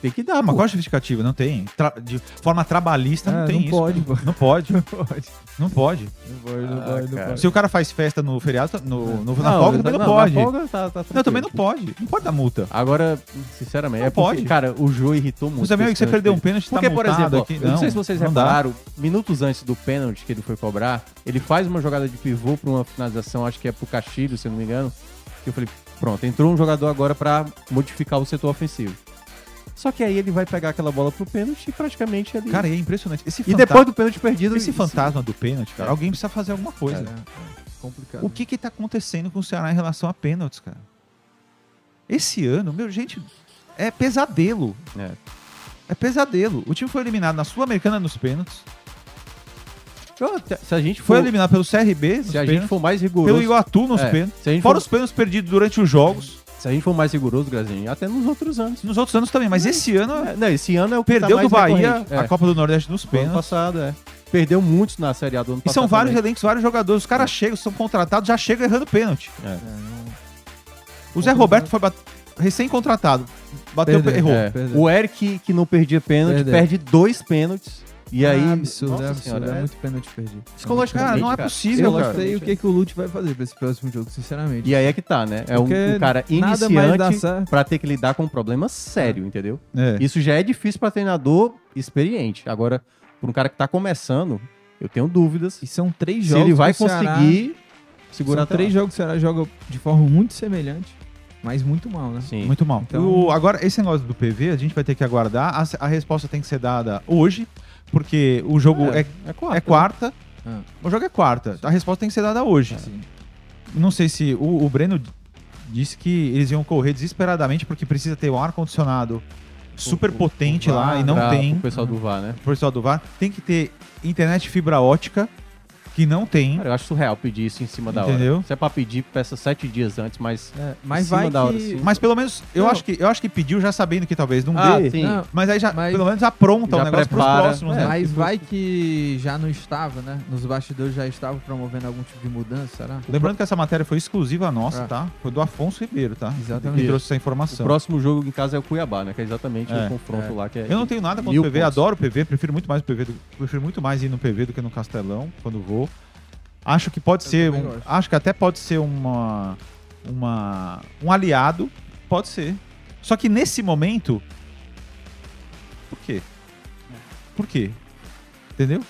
Speaker 2: Tem, que dar,
Speaker 3: mas
Speaker 2: pô.
Speaker 3: qual a justificativa? Não tem. Tra- de forma trabalhista não
Speaker 1: É,
Speaker 3: tem
Speaker 1: não
Speaker 3: isso.
Speaker 1: pode.
Speaker 3: Não pode.
Speaker 1: Não pode.
Speaker 3: Não pode.
Speaker 1: Não pode, não
Speaker 2: Ah,
Speaker 1: pode, não pode.
Speaker 3: Se o cara faz festa no feriado, no, no- na
Speaker 2: Não,
Speaker 3: folga, também não, pode.
Speaker 2: folga tá, tá
Speaker 3: Não, também não pode. Não pode dar multa.
Speaker 2: Agora, sinceramente,
Speaker 3: Não
Speaker 2: é porque,
Speaker 3: pode.
Speaker 2: cara, o Jô irritou muito.
Speaker 3: Os amigos que você perdeu um
Speaker 2: pênalti.
Speaker 3: tá
Speaker 2: Porque, por
Speaker 3: multado
Speaker 2: exemplo,
Speaker 3: aqui.
Speaker 2: eu não sei se vocês
Speaker 3: não dá.
Speaker 2: repararam, minutos antes do pênalti que ele foi cobrar, ele faz uma jogada de pivô pra uma finalização, acho que é pro Castilho, se eu não me engano. Que eu falei, pronto, entrou um jogador agora pra modificar o setor ofensivo. Só que aí ele vai pegar aquela bola pro pênalti e praticamente ali.
Speaker 3: Cara, é impressionante. Esse
Speaker 2: e depois do pênalti perdido.
Speaker 3: esse fantasma do pênalti, cara,
Speaker 2: É.
Speaker 3: alguém precisa fazer alguma coisa.
Speaker 1: É, é complicado.
Speaker 3: O que que tá acontecendo com o Ceará em relação a pênaltis, cara? Esse ano, meu, gente, é pesadelo.
Speaker 2: É.
Speaker 3: É pesadelo. O time foi eliminado na Sul-Americana nos pênaltis.
Speaker 2: Se a gente for,
Speaker 3: Foi eliminado pelo CRB
Speaker 2: se a gente
Speaker 3: pênaltis.
Speaker 2: for mais
Speaker 3: Pelo
Speaker 2: rigoroso.
Speaker 3: Iguatu nos
Speaker 2: É,
Speaker 3: pênaltis.
Speaker 2: gente
Speaker 3: Fora
Speaker 2: for-
Speaker 3: os pênaltis perdidos durante os jogos.
Speaker 2: Se a gente for mais rigoroso, Grazinho, até nos outros anos.
Speaker 3: Nos outros anos também. Mas esse ano
Speaker 2: É, não, esse ano é o que
Speaker 3: perdeu
Speaker 2: tá
Speaker 3: do Bahia
Speaker 2: recorrente.
Speaker 3: a
Speaker 2: É.
Speaker 3: Copa do Nordeste nos
Speaker 2: Ano
Speaker 3: pênaltis.
Speaker 2: passado, é. Perdeu muitos na Série A do ano
Speaker 3: E
Speaker 2: passado.
Speaker 3: são vários
Speaker 2: também.
Speaker 3: elencos, vários jogadores. Os caras chegam, são contratados, já chegam errando pênalti.
Speaker 2: É.
Speaker 1: É, não-
Speaker 3: O Zé Roberto foi bat- recém-contratado. Bateu,
Speaker 1: Perdeu.
Speaker 3: errou.
Speaker 2: É. O Eric, que não perdia pênalti,
Speaker 1: Perdeu.
Speaker 2: perde dois pênaltis. E aí.
Speaker 1: É absurdo,
Speaker 2: Nossa
Speaker 1: é absurdo.
Speaker 2: senhora,
Speaker 1: é
Speaker 2: é
Speaker 1: muito pênalti perdido.
Speaker 2: Psicologicamente.
Speaker 3: Cara, não é
Speaker 2: cara.
Speaker 3: possível,
Speaker 1: Eu
Speaker 3: cara.
Speaker 1: não sei o que, que o Lute vai fazer pra esse próximo jogo, sinceramente.
Speaker 2: E aí é que tá, né? É um, um cara iniciante pra ter que lidar com um problema sério, entendeu?
Speaker 3: É.
Speaker 2: Isso já é difícil pra treinador experiente. Agora, pra um cara que tá começando, eu tenho dúvidas
Speaker 1: E são três
Speaker 2: se
Speaker 1: jogos
Speaker 2: ele vai conseguir segurar
Speaker 1: São três
Speaker 2: lá.
Speaker 1: jogos que o Ceará joga de forma muito semelhante, mas muito mal, né?
Speaker 2: Sim.
Speaker 3: Muito mal.
Speaker 1: Então-
Speaker 3: O- agora, esse negócio do PV, a gente vai ter que aguardar. A, a resposta tem que ser dada hoje, porque o jogo é,
Speaker 2: é quarta.
Speaker 3: é quarta.
Speaker 1: Ah.
Speaker 3: O jogo é quarta. A resposta tem que ser dada hoje.
Speaker 1: Sim.
Speaker 3: Não sei se. O, o Breno disse que eles iam correr desesperadamente porque precisa ter um ar-condicionado super
Speaker 2: O- o-
Speaker 3: potente
Speaker 2: o
Speaker 3: lá e não
Speaker 2: pra-
Speaker 3: tem.
Speaker 2: pro pessoal do VAR, né?
Speaker 3: O pessoal do VAR. Tem que ter internet fibra ótica, que não tem.
Speaker 2: Cara, eu acho surreal pedir isso em cima da
Speaker 3: Entendeu?
Speaker 2: hora. Se é pra pedir, peça sete dias antes, mas.
Speaker 1: É,
Speaker 2: Em
Speaker 1: mas
Speaker 2: cima
Speaker 1: vai
Speaker 2: da hora,
Speaker 1: que...
Speaker 2: sim.
Speaker 3: Mas pelo menos, eu
Speaker 1: Não.
Speaker 3: acho, que, eu acho que pediu já sabendo que talvez não
Speaker 2: Ah,
Speaker 3: dê.
Speaker 2: sim.
Speaker 1: Não,
Speaker 3: Mas aí já,
Speaker 1: Mas-
Speaker 3: pelo menos apronta o
Speaker 2: Já
Speaker 3: negócio pros
Speaker 2: prepara.
Speaker 3: próximos,
Speaker 2: É.
Speaker 3: né?
Speaker 1: Mas vai que já não estava, né? Nos bastidores já estava promovendo algum tipo de mudança, será?
Speaker 3: Lembrando que essa matéria foi exclusiva nossa,
Speaker 1: É.
Speaker 3: tá? Foi do Afonso Ribeiro, tá?
Speaker 1: Exatamente.
Speaker 3: Que trouxe essa
Speaker 2: O
Speaker 3: informação.
Speaker 2: próximo jogo em casa é o Cuiabá, né? Que é exatamente
Speaker 3: É.
Speaker 2: o confronto
Speaker 1: É.
Speaker 2: lá. Que é
Speaker 3: Eu não tenho nada contra
Speaker 2: mil
Speaker 3: o PV,
Speaker 2: pontos.
Speaker 3: adoro o PV, prefiro muito mais o PV, do, prefiro muito mais ir no PV do que no Castelão quando vou. Acho que pode
Speaker 1: Eu
Speaker 3: ser,
Speaker 1: também
Speaker 3: um- acho que até pode ser uma, uma um aliado, pode ser. Só que nesse momento, por quê? Por quê? Entendeu?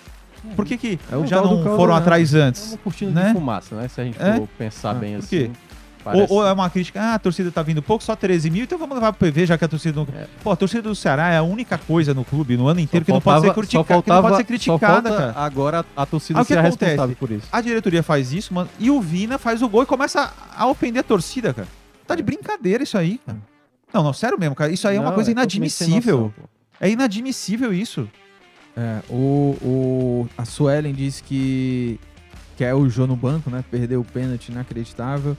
Speaker 3: Por que, que
Speaker 1: É
Speaker 3: já não foram
Speaker 1: né?
Speaker 3: atrás
Speaker 2: É
Speaker 3: antes?
Speaker 2: uma cortina
Speaker 3: né?
Speaker 2: de fumaça, né? Se a gente
Speaker 3: É?
Speaker 2: for pensar
Speaker 1: Ah,
Speaker 2: bem
Speaker 3: por
Speaker 2: assim.
Speaker 3: quê? Ou, ou é uma crítica, ah, a torcida tá vindo pouco, só 13 mil, então vamos levar pro PV, já que a torcida não...
Speaker 2: É.
Speaker 3: Pô, a torcida do Ceará é a única coisa no clube, no ano inteiro,
Speaker 2: Só
Speaker 3: que não pode ser
Speaker 2: faltava-
Speaker 3: não pode
Speaker 2: faltava-
Speaker 3: ser criticada, cara.
Speaker 2: agora a torcida
Speaker 3: Ah, que
Speaker 2: a
Speaker 3: acontece?
Speaker 2: responsável por isso.
Speaker 3: A diretoria faz isso, mano, e o Vina faz o gol e começa a ofender a torcida, cara. Tá de brincadeira isso aí, cara. Não, não, sério mesmo, cara. Isso aí é uma
Speaker 2: Não,
Speaker 3: coisa
Speaker 2: sem
Speaker 3: inadmissível.
Speaker 2: noção.
Speaker 3: É inadmissível isso.
Speaker 1: É, o, o, a Suelen disse que quer o Jô no banco, né? Perdeu o pênalti inacreditável.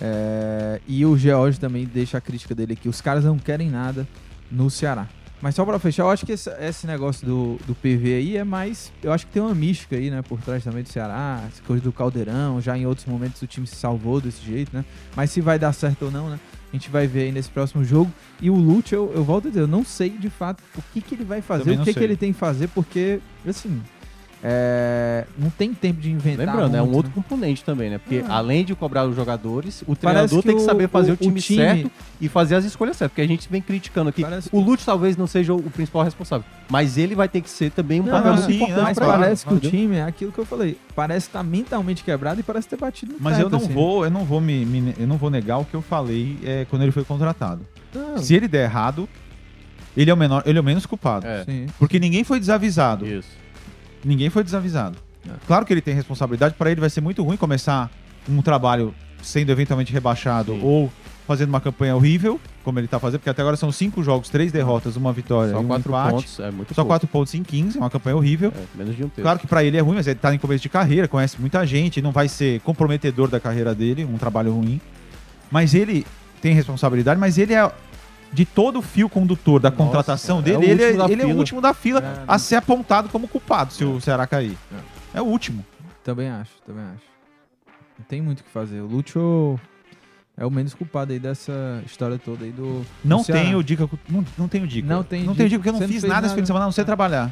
Speaker 1: É, e o George também deixa a crítica dele aqui. Os caras não querem nada no Ceará. Mas só pra fechar, eu acho que esse, esse negócio do, do PV aí é mais. Eu acho que tem uma mística aí, né? Por trás também do Ceará, essa coisa do Caldeirão. Já em outros momentos o time se salvou desse jeito, né? Mas se vai dar certo ou não, né? A gente vai ver aí nesse próximo jogo. E o Lute, eu, eu volto a dizer, eu não sei de fato o que, que ele vai fazer, o que, que ele tem que fazer, porque, assim, é, não tem tempo de inventar.
Speaker 2: Lembrando, é um
Speaker 1: muito,
Speaker 2: outro
Speaker 1: né?
Speaker 2: componente também, né? Porque
Speaker 1: Ah.
Speaker 2: além de cobrar os jogadores, o
Speaker 1: Parece
Speaker 2: treinador
Speaker 1: que
Speaker 2: tem que
Speaker 1: o-
Speaker 2: saber fazer o,
Speaker 1: o- o
Speaker 2: time,
Speaker 1: time-
Speaker 2: certo e fazer as escolhas certas. Porque a gente vem criticando aqui.
Speaker 1: Parece que-
Speaker 2: O Lute talvez não seja o principal responsável, mas ele vai ter que ser também um
Speaker 1: Não,
Speaker 2: papel muito
Speaker 3: sim,
Speaker 2: importante.
Speaker 3: não,
Speaker 1: Mas
Speaker 3: claro,
Speaker 2: ele,
Speaker 1: parece que o time é aquilo que eu falei. Parece estar mentalmente quebrado e parece ter batido no
Speaker 3: Mas
Speaker 1: teto,
Speaker 3: eu não
Speaker 1: assim.
Speaker 3: vou, eu não vou me, me- eu não vou negar o que eu falei é, quando ele foi contratado.
Speaker 1: Não,
Speaker 3: Se ele der errado, ele é o menor, ele é o menos culpado.
Speaker 2: É,
Speaker 1: sim.
Speaker 3: Porque ninguém foi desavisado.
Speaker 2: isso.
Speaker 3: Ninguém foi desavisado.
Speaker 1: É.
Speaker 3: Claro que ele tem responsabilidade, para ele vai ser muito ruim começar um trabalho sendo eventualmente rebaixado
Speaker 2: Sim.
Speaker 3: ou fazendo uma campanha horrível, como ele tá fazendo, porque até agora são cinco jogos, três derrotas, uma vitória
Speaker 2: Só
Speaker 3: e um
Speaker 2: quatro
Speaker 3: empate.
Speaker 2: pontos, é muito
Speaker 3: Só
Speaker 2: pouco.
Speaker 3: quatro pontos em 15, é uma campanha horrível.
Speaker 2: É, menos de um terço.
Speaker 3: Claro que para ele é ruim, mas ele tá em começo de carreira, conhece muita gente, não vai ser comprometedor da carreira dele, um trabalho ruim. Mas ele tem responsabilidade, mas ele é de todo o fio condutor da
Speaker 2: Nossa,
Speaker 3: contratação
Speaker 2: cara, é
Speaker 3: dele, ele, é,
Speaker 2: último da
Speaker 3: ele é o último da fila
Speaker 1: É,
Speaker 3: a ser apontado como culpado se o Ceará cair. É. o último.
Speaker 1: Também acho, também acho. Não tem muito o que fazer. O Lúcio É o menos culpado aí dessa história toda aí do.
Speaker 3: Não tenho dica. Não, não tenho dica.
Speaker 1: Não tem
Speaker 3: não
Speaker 1: dica.
Speaker 3: tenho dica porque eu não fiz
Speaker 1: fez
Speaker 3: nada esse fim
Speaker 1: nada.
Speaker 3: de semana, a não sei trabalhar.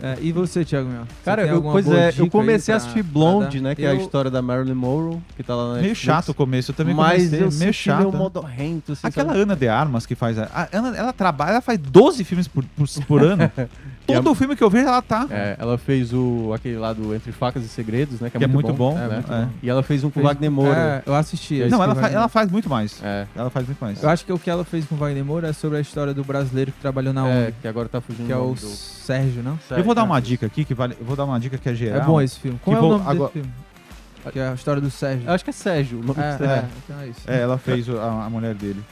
Speaker 1: É, e você, Thiago Mel?
Speaker 2: Cara, eu, pois é, eu comecei a assistir Blonde, né? Que é a
Speaker 1: Eu-
Speaker 2: história da Marilyn Monroe, que tá lá na
Speaker 3: Meio chato o começo, eu também
Speaker 2: Mas
Speaker 3: comecei,
Speaker 2: eu
Speaker 3: meio chato.
Speaker 2: meio
Speaker 3: né?
Speaker 2: modorrento, assim,
Speaker 3: Aquela
Speaker 2: sabe?
Speaker 3: Ana de Armas que faz. A, a Ana, ela trabalha, ela faz 12 filmes por, por, por ano. Todo o filme que eu vejo, ela tá.
Speaker 2: É, ela fez o aquele lá do Entre Facas e Segredos, né? Que é,
Speaker 3: Que é
Speaker 2: muito,
Speaker 3: muito bom,
Speaker 2: É,
Speaker 3: é,
Speaker 2: muito
Speaker 3: é.
Speaker 2: bom. E ela fez um com o Wagner Moura.
Speaker 1: É, eu assisti.
Speaker 3: Não, ela,
Speaker 1: que
Speaker 3: fa-
Speaker 1: vai-
Speaker 3: ela faz muito mais.
Speaker 2: É.
Speaker 3: Ela faz muito mais.
Speaker 1: Eu acho que o que ela fez com o Wagner Moura é sobre a história do brasileiro que trabalhou na
Speaker 2: É, que agora tá fugindo
Speaker 1: que é
Speaker 2: o do...
Speaker 1: Sérgio, não?
Speaker 3: Eu vou dar uma
Speaker 2: Sérgio.
Speaker 3: dica aqui que vale. Eu vou dar uma dica que é geral.
Speaker 1: É bom esse filme. Qual
Speaker 3: Que
Speaker 1: é o nome
Speaker 3: agora-
Speaker 1: desse filme? Que é a história do Sérgio.
Speaker 2: Eu acho que é Sérgio. O nome
Speaker 1: É,
Speaker 2: do Sérgio.
Speaker 1: é, então é isso.
Speaker 3: É, ela fez a, a mulher dele.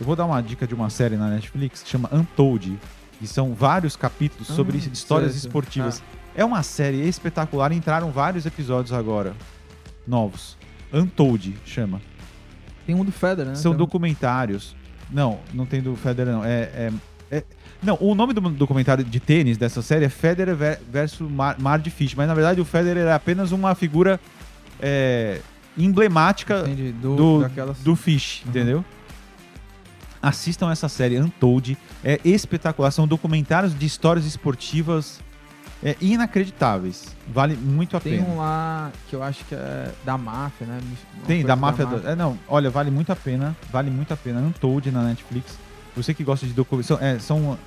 Speaker 3: Eu vou dar uma dica de uma série na Netflix que chama Untold. Que são vários capítulos sobre
Speaker 1: Ah,
Speaker 3: histórias
Speaker 1: sei, sei.
Speaker 3: esportivas. É uma série espetacular. Entraram vários episódios agora. Novos. Untold chama.
Speaker 1: Tem um do Federer, né?
Speaker 3: São
Speaker 1: um-
Speaker 3: documentários. Não, não tem do Federer, não. É, é- é- Não, o nome do documentário de tênis dessa série é Federer ver- versus Mar, Mar de Fish. Mas na verdade o Federer é apenas uma figura é, emblemática
Speaker 1: Entendi, do,
Speaker 3: do,
Speaker 1: daquelas...
Speaker 3: do Fish,
Speaker 1: Uhum.
Speaker 3: entendeu? Assistam essa série Untold. É espetacular. São documentários de histórias esportivas é, inacreditáveis. Vale muito a
Speaker 1: Tem
Speaker 3: pena.
Speaker 1: um lá que eu acho que é da máfia, né? Uma
Speaker 3: Tem,
Speaker 1: coisa
Speaker 3: da máfia. do- É, não, olha, vale muito a pena. Vale muito a pena. Untold na Netflix. Você que gosta de documentários. São, é, são,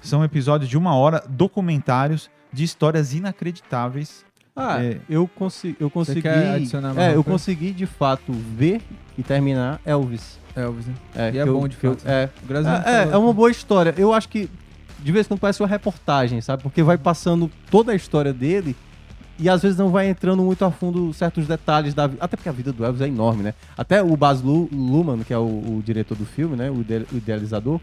Speaker 3: são episódios de uma hora, documentários de histórias inacreditáveis.
Speaker 2: Ah,
Speaker 3: É.
Speaker 2: eu, consi eu consegui.
Speaker 1: quer adicionar mais
Speaker 2: é,
Speaker 1: uma
Speaker 2: eu
Speaker 1: coisa?
Speaker 2: consegui de fato ver e terminar Elvis.
Speaker 1: Elvis, né?
Speaker 2: É,
Speaker 1: E
Speaker 2: que
Speaker 1: é
Speaker 2: eu-
Speaker 1: bom de
Speaker 2: que eu-
Speaker 1: fato.
Speaker 2: É,
Speaker 1: Brasil
Speaker 2: é, é, é uma boa história. Eu acho que de vez em quando parece uma reportagem, sabe? Porque vai passando toda a história dele e às vezes não vai entrando muito a fundo certos detalhes da vida. Até porque a vida do Elvis é enorme, né? Até o Baz Lu- Luhrmann, que é o, o diretor do filme, né? O, ide- o idealizador.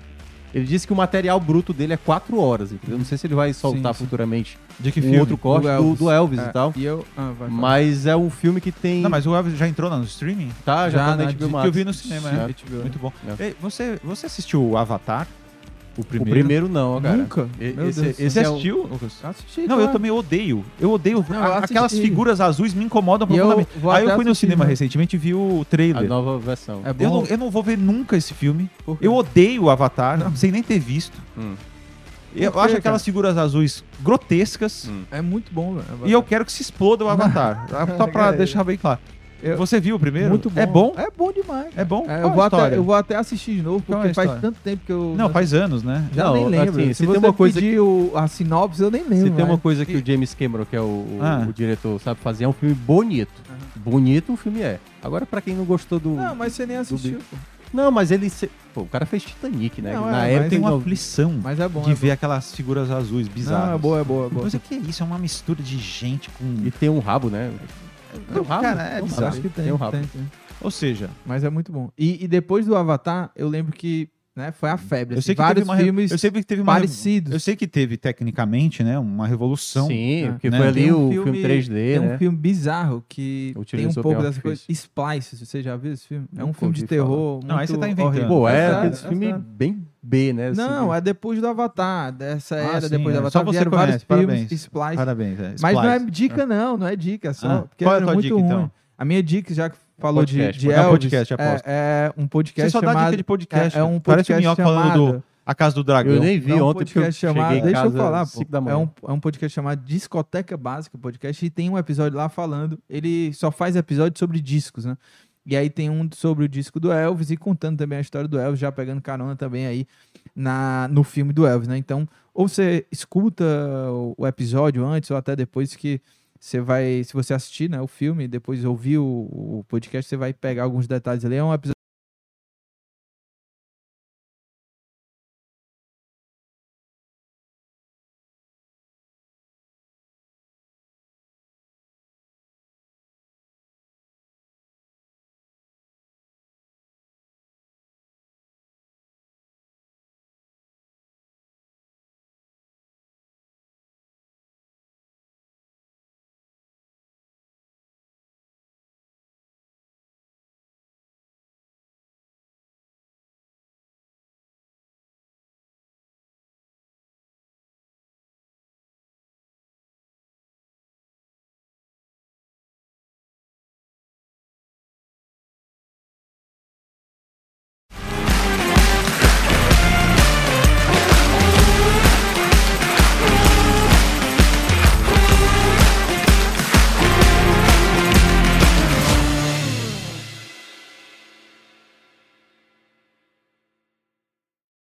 Speaker 2: Ele disse que o material bruto dele é quatro horas, entendeu? Não sei se ele vai soltar
Speaker 1: Sim, sim.
Speaker 2: futuramente
Speaker 3: De que
Speaker 2: um
Speaker 3: filme?
Speaker 2: outro corte do, do Elvis,
Speaker 1: É,
Speaker 2: e tal.
Speaker 1: E eu... Ah.
Speaker 2: Mas é um filme que tem.
Speaker 3: Não, mas o Elvis já entrou no streaming?
Speaker 2: tá, já,
Speaker 1: Já
Speaker 2: tá
Speaker 1: na
Speaker 2: na HBO Max.
Speaker 3: Que eu vi no cinema, é.
Speaker 1: HBO.
Speaker 3: Muito bom.
Speaker 2: É.
Speaker 3: Ei, você, você assistiu o Avatar? O
Speaker 2: O
Speaker 3: primeiro?
Speaker 2: primeiro não, cara.
Speaker 1: Nunca?
Speaker 2: E- esse- é o-
Speaker 3: assistiu?
Speaker 1: Assisti,
Speaker 3: Não,
Speaker 1: claro.
Speaker 3: eu também odeio. Eu odeio.
Speaker 1: Não, eu
Speaker 3: a- aquelas figuras azuis me incomodam
Speaker 1: E eu
Speaker 3: profundamente.
Speaker 1: vou
Speaker 3: Aí eu fui no cinema
Speaker 1: né?
Speaker 3: recentemente e vi o
Speaker 2: A
Speaker 3: trailer.
Speaker 2: nova versão.
Speaker 1: É bom.
Speaker 3: Eu não, eu não vou ver nunca esse filme. Eu odeio o Avatar, sem nem ter visto.
Speaker 2: Hum.
Speaker 3: Eu acho aquelas figuras azuis grotescas.
Speaker 2: Hum.
Speaker 1: É muito bom, velho.
Speaker 3: E eu quero que se exploda o Avatar. Só pra deixar bem claro.
Speaker 1: Eu-
Speaker 3: Você viu o primeiro?
Speaker 1: Muito bom.
Speaker 3: É bom?
Speaker 1: É bom demais.
Speaker 3: É bom?
Speaker 1: É, eu, vou
Speaker 3: história?
Speaker 1: até, eu vou até assistir de novo,
Speaker 3: é
Speaker 1: porque
Speaker 3: a
Speaker 1: faz tanto tempo que eu...
Speaker 3: Não, faz anos, né?
Speaker 1: Já
Speaker 2: Não,
Speaker 1: nem lembro.
Speaker 2: assim,
Speaker 1: se
Speaker 2: se tem uma coisa
Speaker 1: pedir o, a sinopse, eu nem lembro.
Speaker 2: Se tem uma coisa que o James Cameron, que é o, o-
Speaker 3: Ah.
Speaker 2: o diretor, sabe fazer, é um filme bonito. Bonito o filme é. Agora, pra quem não gostou do.
Speaker 1: Não, mas você nem assistiu.
Speaker 2: Não, mas ele. se- Pô, o cara fez Titanic, né?
Speaker 1: Não,
Speaker 2: Na
Speaker 1: é,
Speaker 2: época
Speaker 3: Tem uma
Speaker 2: não-
Speaker 3: aflição
Speaker 1: Mas é bom.
Speaker 3: de
Speaker 1: é
Speaker 3: ver aquelas figuras azuis
Speaker 1: bom.
Speaker 3: bizarras.
Speaker 1: Não, é boa, é boa, é boa.
Speaker 3: Mas o que é isso? É uma mistura de gente com.
Speaker 2: E tem um rabo, né? Tem um rabo?
Speaker 3: Cara, é
Speaker 2: Tem um
Speaker 3: bizarro.
Speaker 2: rabo.
Speaker 1: Acho que tem,
Speaker 2: Tem um rabo.
Speaker 1: tem, tem.
Speaker 3: Ou seja,
Speaker 1: Mas é muito bom. E, e depois do Avatar, eu lembro que né, foi a febre.
Speaker 3: eu
Speaker 1: assim,
Speaker 3: sei que
Speaker 1: vários
Speaker 3: teve
Speaker 1: filmes
Speaker 3: eu sei que teve uma
Speaker 1: parecidos.
Speaker 3: Eu sei que teve tecnicamente, né, uma revolução.
Speaker 2: Sim,
Speaker 1: Ah,
Speaker 2: porque
Speaker 3: né?
Speaker 2: foi ali
Speaker 1: Tem um
Speaker 2: o filme, 3D,
Speaker 1: Tem
Speaker 2: né?
Speaker 1: um filme bizarro que tem um
Speaker 2: Utilizou
Speaker 1: pouco
Speaker 2: bem
Speaker 1: dessa coisa. Splice, você já viu esse filme? É um filme de terror.
Speaker 3: Não, aí você tá inventando.
Speaker 2: Pô, é,
Speaker 1: é
Speaker 2: filme
Speaker 1: sério.
Speaker 2: bem B, né? assim.
Speaker 1: Não, é depois do Avatar. Dessa
Speaker 3: Ah,
Speaker 1: era
Speaker 3: sim,
Speaker 1: depois do
Speaker 3: é.
Speaker 1: Avatar.
Speaker 3: Só você
Speaker 1: vieram vários
Speaker 3: conhece,
Speaker 1: filmes.
Speaker 3: parabéns.
Speaker 1: Splice.
Speaker 3: Parabéns. É.
Speaker 1: Mas não é dica, não, não é dica. É só
Speaker 3: Ah,
Speaker 1: porque
Speaker 3: qual é a
Speaker 1: era
Speaker 3: tua
Speaker 1: muito
Speaker 3: dica,
Speaker 1: ruim.
Speaker 3: então?
Speaker 1: A minha dica, já que falou de,
Speaker 2: Podcast,
Speaker 1: de
Speaker 3: dar
Speaker 1: Elvis,
Speaker 3: podcast, aposto.
Speaker 1: é, é um podcast
Speaker 3: Você só dá
Speaker 1: chamado...
Speaker 3: dica de podcast.
Speaker 1: É, é um
Speaker 3: Parece o
Speaker 1: podcast
Speaker 3: Minhoca falando
Speaker 1: chamado...
Speaker 3: do A Casa do Dragão.
Speaker 2: Eu nem vi
Speaker 1: É um
Speaker 2: ontem porque eu
Speaker 1: podcast
Speaker 2: cheguei
Speaker 1: chamado,
Speaker 2: em
Speaker 1: deixa eu falar, pô.
Speaker 2: cinco da manhã.
Speaker 1: É um, é um podcast chamado Discoteca Básica Podcast e tem um episódio lá falando. Ele só faz episódio sobre discos, né? E aí tem um sobre o disco do Elvis e contando também a história do Elvis, já pegando carona também aí na, no filme do Elvis, né? Então, ou você escuta o episódio antes ou até depois que você vai, se você assistir né, o filme, depois ouvir o, o podcast, você vai pegar alguns detalhes ali. É um episódio